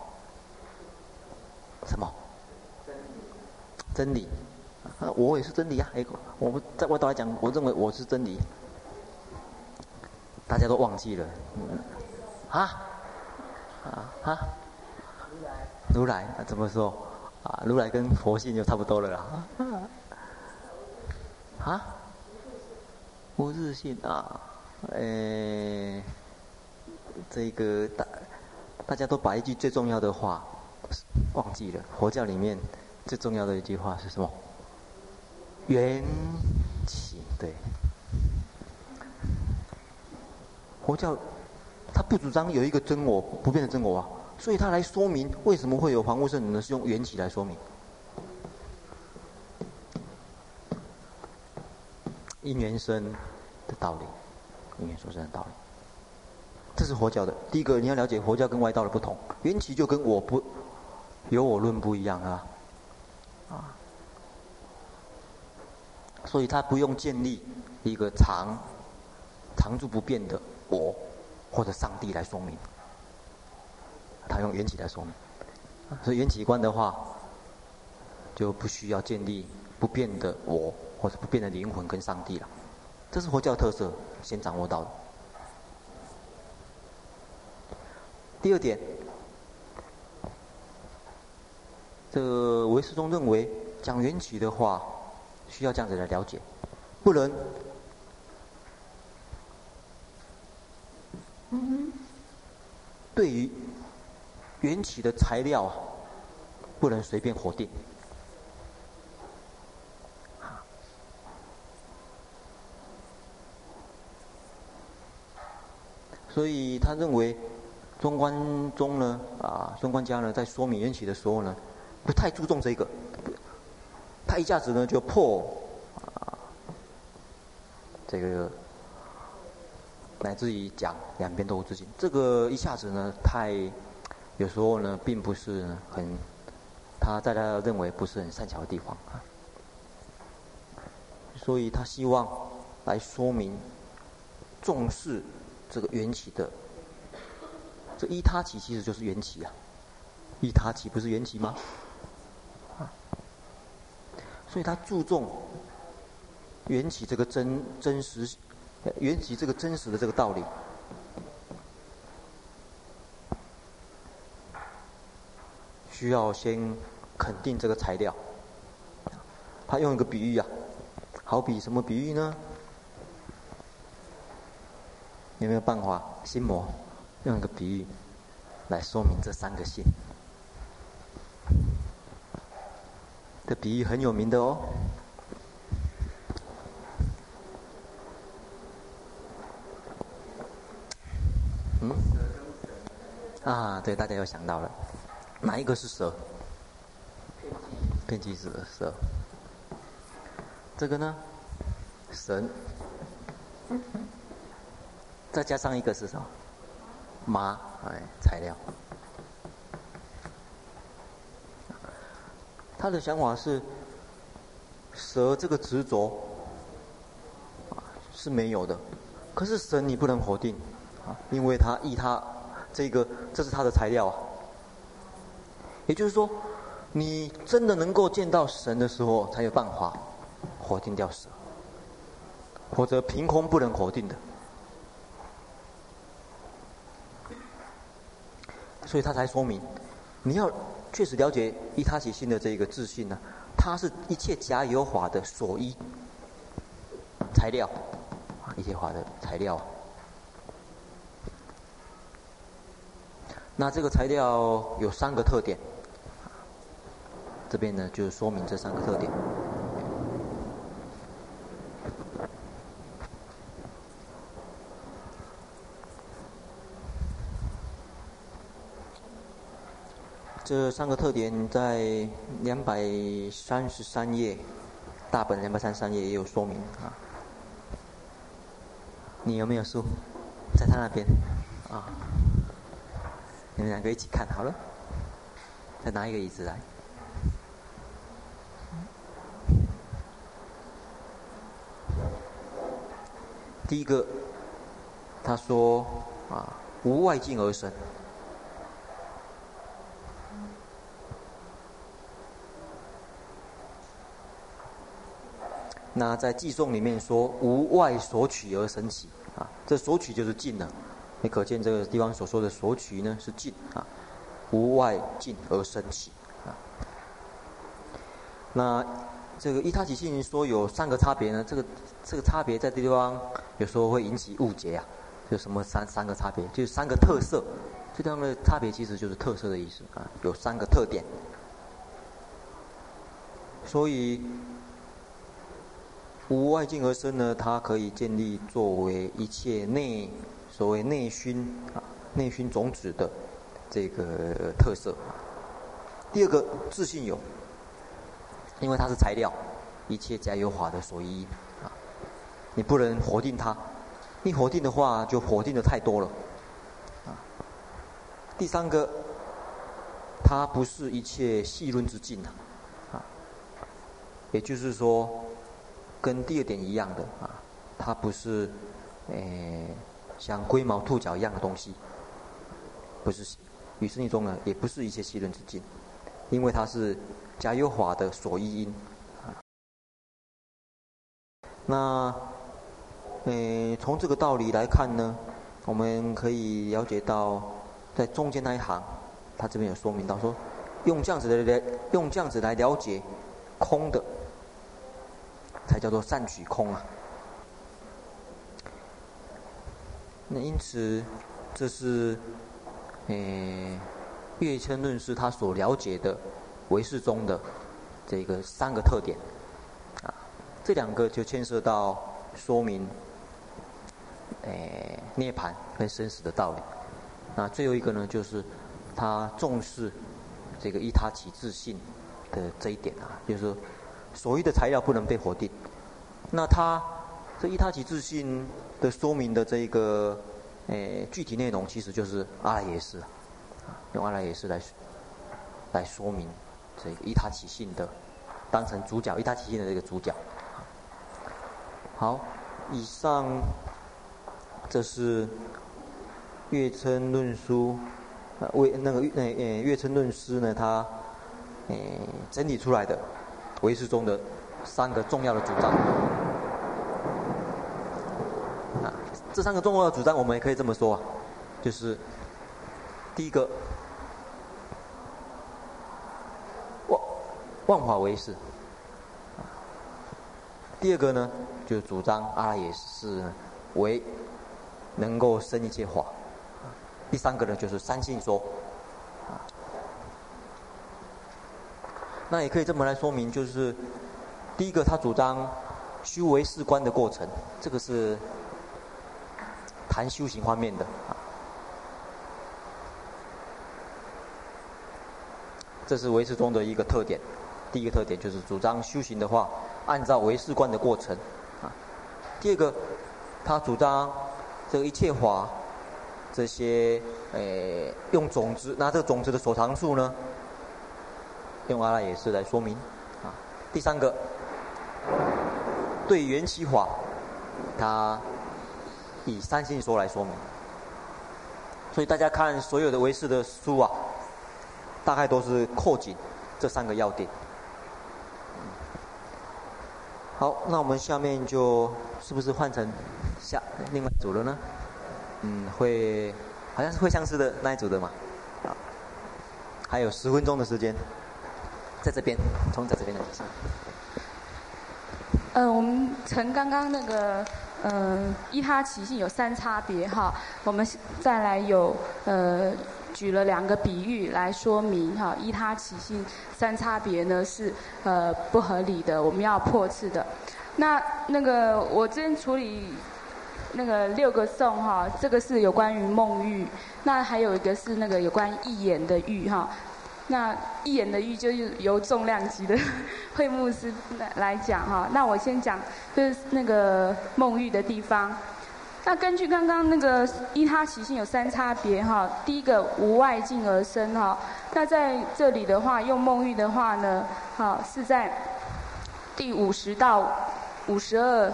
什么？真理。啊，我也是真理啊！哎，我不在外道来讲，我认为我是真理。大家都忘记了，嗯、啊啊啊！如来，如来啊，怎么说？啊，如来跟佛性就差不多了啦。啊？无自性啊？诶，这个大大家都把一句最重要的话忘记了。佛教里面最重要的一句话是什么？缘起，对。佛教，他不主张有一个真我不变的真我啊，所以他来说明为什么会有凡夫圣人呢？是用缘起来说明。因缘生的道理，因缘所生的道理。这是佛教的。第一个，你要了解佛教跟外道的不同。缘起就跟我不有我论不一样啊，啊，所以他不用建立一个常常住不变的我或者上帝来说明，他用缘起来说明。所以缘起观的话，就不需要建立不变的我或者不变的灵魂跟上帝了。这是佛教特色，先掌握到的。第二点，这个唯识宗认为讲缘起的话，需要这样子来了解，不能，对于缘起的材料啊，不能随便否定。所以他认为。中观中呢，啊，中观家呢，在说明缘起的时候呢，不太注重这个，他一下子呢就破，啊，这个乃至于讲两边都有自性，这个一下子呢太，有时候呢并不是很，他在他认为不是很善巧的地方啊，所以他希望来说明重视这个缘起的。这依他起其实就是缘起啊，依他起不是缘起吗？所以他注重缘起这个真真实，缘起这个真实的这个道理，需要先肯定这个材料。他用一个比喻啊，好比什么比喻呢？有没有办法心魔？用一个比喻来说明这三个性，这比喻很有名的哦。嗯？啊，对，大家又想到了，哪一个是蛇？遍计是蛇。这个呢？神。再加上一个是什么？麻，哎，材料。他的想法是，蛇这个执着是没有的，可是神你不能否定啊，因为他依他这个，这是他的材料啊。也就是说，你真的能够见到神的时候，才有办法否定掉蛇，否则凭空不能否定的。所以他才说明，你要确实了解依他起性的这个自信呢，它是一切假有法的所依材料，一切法的材料。那这个材料有三个特点，这边呢就说明这三个特点。这三个特点在两百三十三页，大本两百三十三页也有说明啊。你有没有书？在他那边啊。你们两个一起看好了。再拿一个椅子来。第一个，他说啊，无外境而生。那在寄送里面说无外索取而生起啊，这索取就是境了。你可见这个地方所说的索取呢是境啊，无外境而生起啊。那这个依他起性说有三个差别呢，这个这个差别在这地方有时候会引起误解啊。就什么三三个差别，就是三个特色。这地方的差别其实就是特色的意思啊，有三个特点。所以。无外境而生呢，它可以建立作为一切内所谓内熏啊内熏种子的这个特色。第二个自信有，因为它是材料，一切假有法的所依啊。你不能否定它，一否定的话就否定的太多了。啊，第三个，它不是一切细论之境啊，啊，也就是说，跟第二点一样的啊，它不是，诶、呃，像龟毛兔角一样的东西，不是，与生俱中呢，也不是一切戏论之境，因为它是假有法的所依因。那，呃，从这个道理来看呢，我们可以了解到，在中间那一行，他这边有说明到说，用这样子的来，用这样子来了解空的，才叫做善取空啊。那因此，这是，呃，月称论师他所了解的唯识宗的这个三个特点啊。这两个就牵涉到说明，诶，涅槃跟生死的道理。那最后一个呢，就是他重视这个依他起自性的这一点啊，就是说所谓的材料不能被否定。那他这一他起自性的说明的这一个诶具体内容，其实就是阿赖耶识，用阿赖耶识来来说明这个依他起性的，当成主角一他起性的这个主角。好，以上这是月称论书，呃，为那个那呃月称论师呢，他呃整理出来的唯识中的三个重要的主张。啊，这三个重要的主张，我们也可以这么说啊，就是第一个，万万法唯识。第二个呢，就是主张阿赖耶识为能够生一切法。第三个呢，就是三性说。那也可以这么来说明，就是第一个，他主张修为事观的过程，这个是谈修行方面的啊。这是唯识中的一个特点。第一个特点就是主张修行的话。按照唯识观的过程，啊，第二个，他主张这个一切法，这些诶用种子，拿这个种子的所长处呢，用阿赖耶识来说明，啊，第三个，对缘起法，他以三性说来说明，所以大家看所有的唯识的书啊，大概都是扣紧这三个要点。好，那我们下面就是不是换成下另外一组了呢？嗯，会好像是会相似的那一组的嘛。好，还有十分钟的时间，在这边，从在这边来讲。嗯、我们从刚刚那个嗯依他起性有三差别哈，我们再来有呃。举了两个比喻来说明哈，依他起性三差别呢是呃不合理的，我们要破斥的。那那个我之前处理那个六个颂哈，这个是有关于梦喻，那还有一个是那个有关义眼的喻哈。那一眼的玉就是由重量级的 慧木师来来讲哈。那我先讲就是那个梦玉的地方。那根据刚刚那个依他起性有三差别哈，第一个无外境而生哈，那在这里的话用梦玉的话呢，好是在第五十到五十二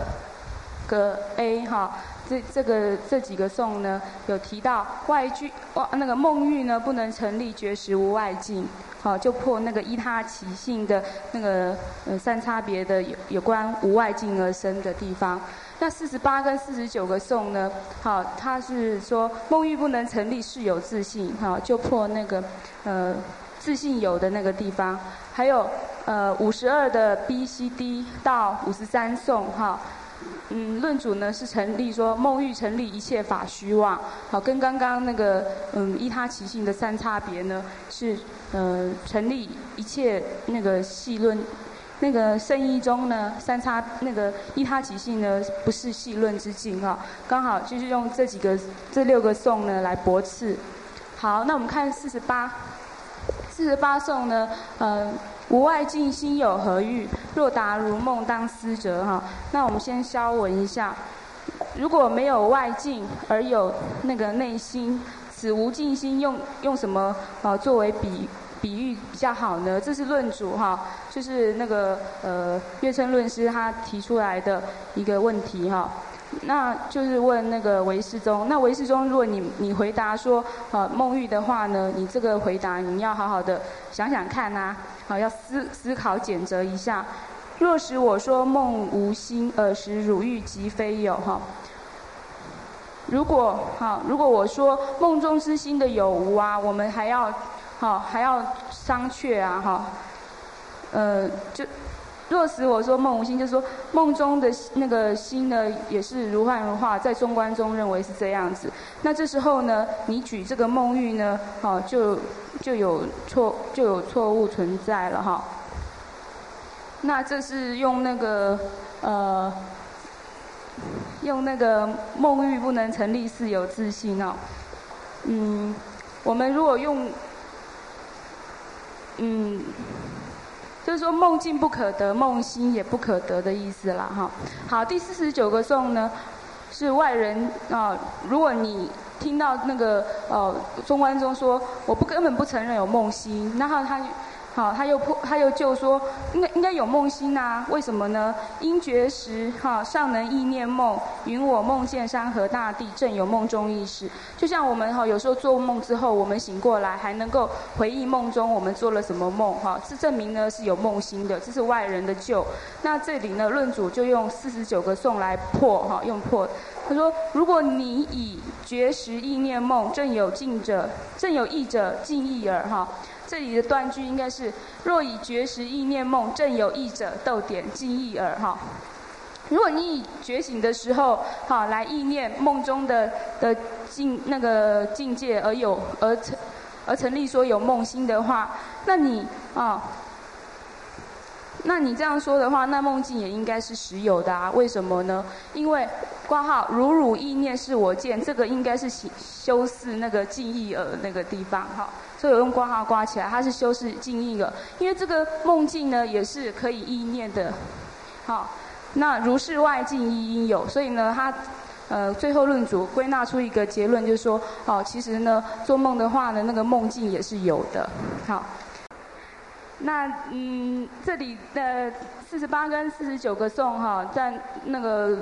个 A 哈，这这个这几个颂呢有提到外句哇那个梦喻呢不能成立绝食无外境，好就破那个依他起性的那个呃三差别的有有关无外境而生的地方。那四十八跟四十九个颂呢？好，他是说梦喻不能成立是有自信，哈，就破那个呃自信有的那个地方。还有呃五十二的 B、C、D 到五十三颂，哈，嗯，论主呢是成立说梦欲成立一切法虚妄，好，跟刚刚那个嗯依他起性的三差别呢是呃成立一切那个戏论。那个圣义中呢，三差那个依他起性呢，不是戏论之境哈，刚好就是用这几个这六个颂呢来驳斥。好，那我们看四十八，四十八颂呢，呃，无外境心有何欲？若达如梦当思者哈。那我们先消文一下，如果没有外境而有那个内心，此无尽心用用什么呃作为比比喻比较好呢？这是论主哈，就是那个呃月称论师他提出来的一个问题哈。那就是问那个韦世忠，那韦世忠，如果你你回答说，呃，梦玉的话呢，你这个回答你要好好的想想看呐、好要思思考检择一下。若使我说梦无心，尔时汝欲即非有哈。如果哈，如果我说梦中之心的有无啊，我们还要好还要商榷啊哈，呃就。若使我说梦无心，就是说梦中的那个心呢，也是如幻如化，在中观中认为是这样子。那这时候呢，你举这个梦喻呢，哦，就就有错就有错误存在了哈。那这是用那个呃，用那个梦喻不能成立事有自信哦。嗯，我们如果用，嗯。就是说梦境不可得，梦心也不可得的意思啦，哈。好，第四十九个颂呢，是外人啊。如果你听到那个呃中观中说，我不根本不承认有梦心，然后他。好，他又破，他又就说，应该应该有梦心呐、为什么呢？因觉时哈尚能忆念梦，云我梦见山河大地，正有梦中意识。就像我们哈有时候做梦之后，我们醒过来还能够回忆梦中我们做了什么梦哈，是证明呢是有梦心的，这是外人的救。那这里呢论主就用四十九个颂来破哈，用破。他说，如果你以觉时意念梦，正有境者，正有意者，尽意耳哈。这里的断句应该是：若以觉时意念梦，正有意者，逗点尽意耳哈。如果你以觉醒的时候，哈来意念梦中的的境那个境界而有而成而成立说有梦心的话，那你啊，那你这样说的话，那梦境也应该是实有的啊？为什么呢？因为挂号如汝意念是我见，这个应该是修饰那个尽意耳那个地方哈。所以我用挂号括起来，它是修饰尽意耳，因为这个梦境呢也是可以意念的，好，那如是外境亦应有，所以呢，它呃最后论主归纳出一个结论，就是说，哦，其实呢做梦的话呢，那个梦境也是有的，好，那嗯这里的四十八跟四十九个颂哈，在那个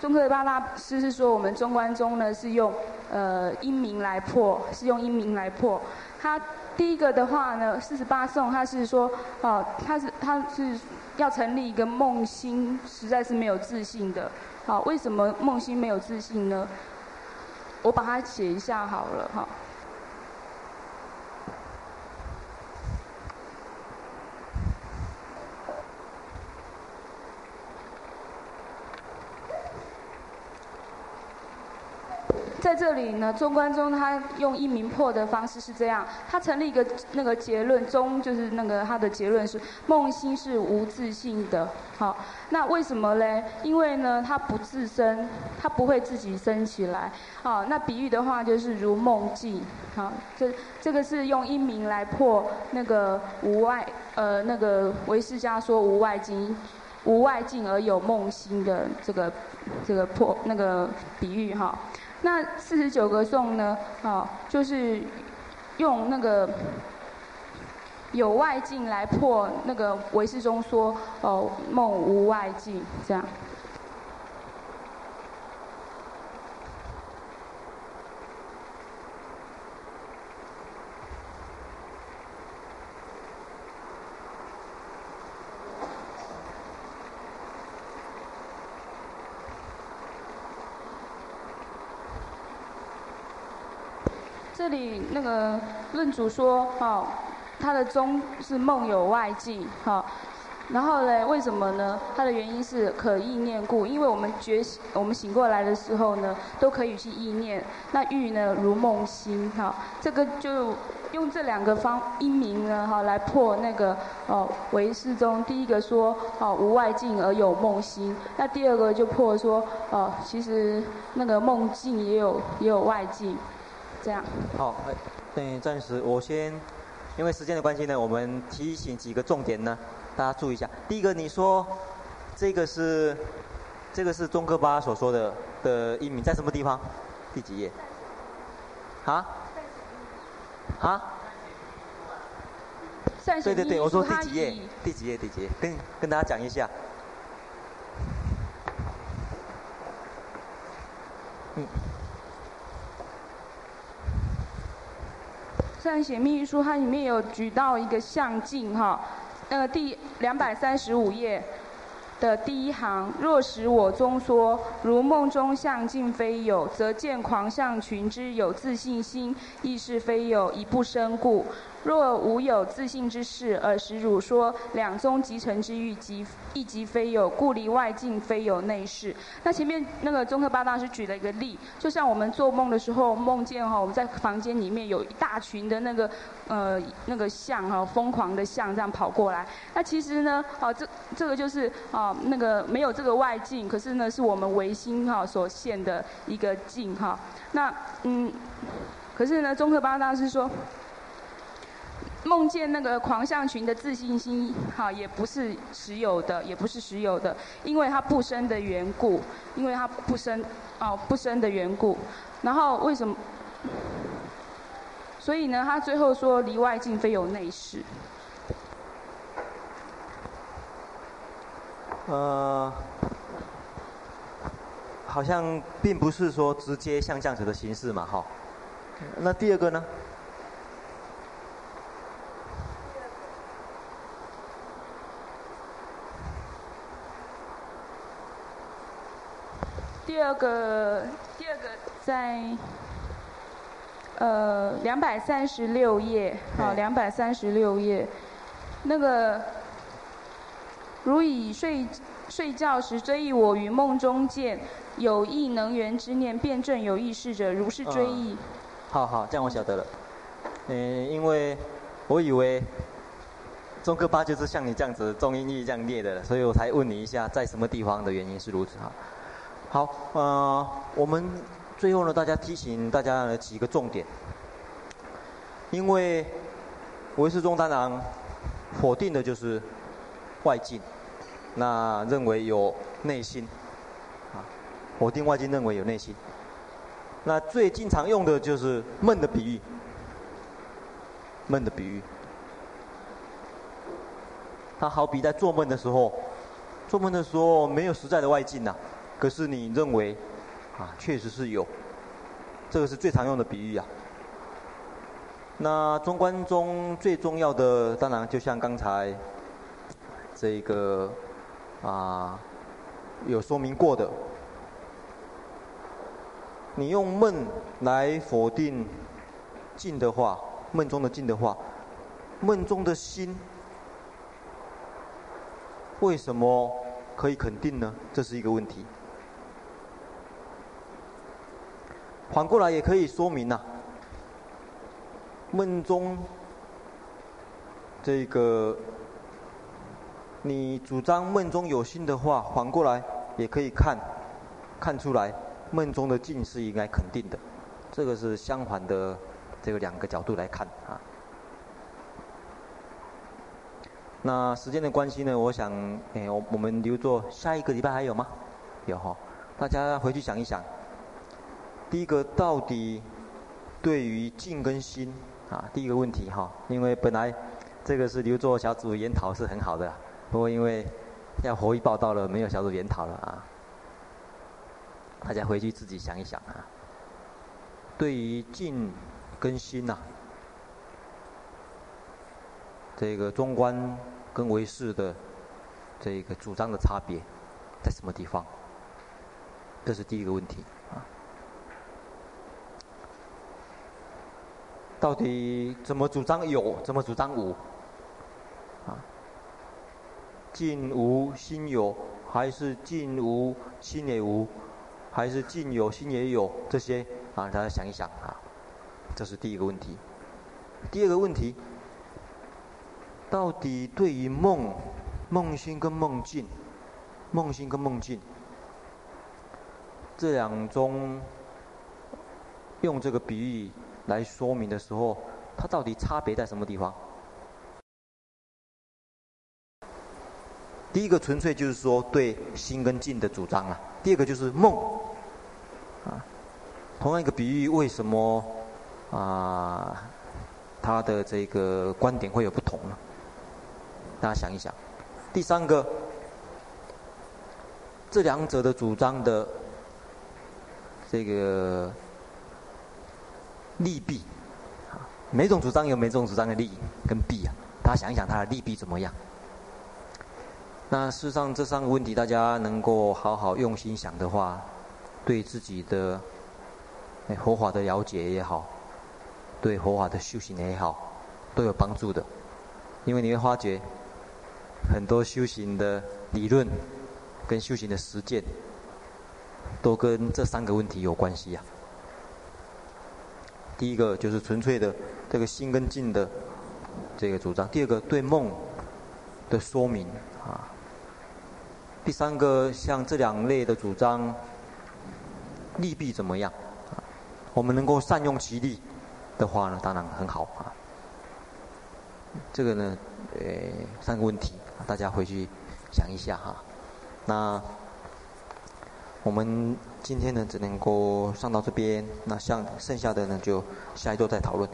中科的巴大师是说，我们中观中呢是用。呃，因明来破，是用因明来破。他第一个的话呢，四十八颂，他是说，哦、他是他是要成立一个梦心，实在是没有自信的。好、为什么梦心没有自信呢？我把它写一下好了，哈。在这里呢，中观宗他用因明破的方式是这样，他成立一个那个结论，中就是那个他的结论是梦心是无自性的。好，那为什么嘞？因为呢，它不自生，它不会自己生起来。好，那比喻的话就是如梦境。好，这这个是用因明来破那个无外，呃，那个唯识家说无外境，无外境而有梦心的这个这个破那个比喻哈。那四十九个颂呢？哦，就是用那个有外境来破那个唯识中说哦梦无外境这样。这里那个论主说，哦，他的宗是梦有外境，哈，然后呢，为什么呢？他的原因是可意念故，因为我们觉醒，我们醒过来的时候呢，都可以去意念。那欲呢，如梦心，哈，这个就用这两个方因名呢，哈，来破那个哦唯识宗第一个说哦无外境而有梦心，那第二个就破说哦，其实那个梦境也有也有外境。这样。好，哎，等暂时我先，因为时间的关系呢，我们提醒几个重点呢。大家注意一下。第一个，你说这个是这个是宗喀巴所说的的译名，在什么地方？第几页？啊？啊？对对对，我说第几页？第几页？第几页？跟跟大家讲一下。嗯。善显密书它里面有举到一个相境哈，呃第两百三十五页的第一行，若使我中说，如梦中相境非有，则见狂象群之有自信心，亦是非有，以不生故。若无有自性之事，尔时汝说两宗即成之欲，即一即非有，故离外境非有内事。那前面那个宗喀巴大师举了一个例，就像我们做梦的时候，梦见哈我们在房间里面有一大群的那个呃那个象哈疯狂的象这样跑过来。那其实呢，哦这这个就是啊那个没有这个外境，可是呢是我们唯心哈所现的一个境哈。那嗯，可是呢宗喀巴大师说。梦见那个狂象群的自信心，哈，也不是实有的，也不是实有的，因为它不生的缘故，因为它不生，哦，不生的缘故。然后为什么？所以呢，他最后说离外境非有内事。呃，好像并不是说直接像这样子的形式嘛，哈。那第二个呢？第二个，第二个在呃两百三十六页，好，两百三十六页，那个如以睡睡觉时追忆我于梦中见有意能源之念，辩证有意识者，如是追忆。嗯、好好，这样我晓得了。嗯，因为我以为中科八就是像你这样子中音译这样列的，所以我才问你一下，在什么地方的原因是如此哈。好，呃，我们最后呢，大家提醒大家的几个重点。因为唯识宗当然否定的就是外境，那认为有内心，啊，否定外境认为有内心。那最经常用的就是梦的比喻，梦的比喻。他好比在做梦的时候，做梦的时候没有实在的外境呐。可是你认为，啊，确实是有，这个是最常用的比喻啊。那中观中最重要的，当然就像刚才这个啊有说明过的，你用梦来否定静的话，梦中的静的话，梦中的心为什么可以肯定呢？这是一个问题。反过来也可以说明呐、梦中这个你主张梦中有心的话，反过来也可以看看出来梦中的境是应该肯定的，这个是相反的这个两个角度来看啊。那时间的关系呢，我想，哎，我我们留作下一个礼拜还有吗？有哈，大家回去想一想。第一个到底对于境跟心啊，第一个问题哈，因为本来这个是留作小组研讨是很好的，不过因为要活易报道了，没有小组研讨了啊。大家回去自己想一想啊。对于境跟心呐，这个中观跟唯识的这个主张的差别在什么地方？这是第一个问题。到底怎么主张有，怎么主张无？啊，境无心有，还是境无心也无，还是境有心也有？这些啊，大家想一想啊，这是第一个问题。第二个问题，到底对于梦、梦心跟梦境、梦心跟梦境这两种，用这个比喻。来说明的时候，它到底差别在什么地方？第一个纯粹就是说对心跟境的主张啊。第二个就是梦，啊，同样一个比喻，为什么啊，他的这个观点会有不同呢？大家想一想。第三个，这两者的主张的这个利弊，每种主张有每种主张的利跟弊啊。大家想一想，它的利弊怎么样？那事实上，这三个问题，大家能够好好用心想的话，对自己的佛法的了解也好，对佛法的修行也好，都有帮助的。因为你会发觉，很多修行的理论跟修行的实践，都跟这三个问题有关系呀。第一个就是纯粹的这个心跟境的这个主张；第二个对梦的说明啊。第三个，像这两类的主张，利弊怎么样？我们能够善用其利的话呢，当然很好啊。这个呢，呃，三个问题，大家回去想一下哈。那我们今天呢，只能够上到这边，那像剩下的呢，就下一周再讨论。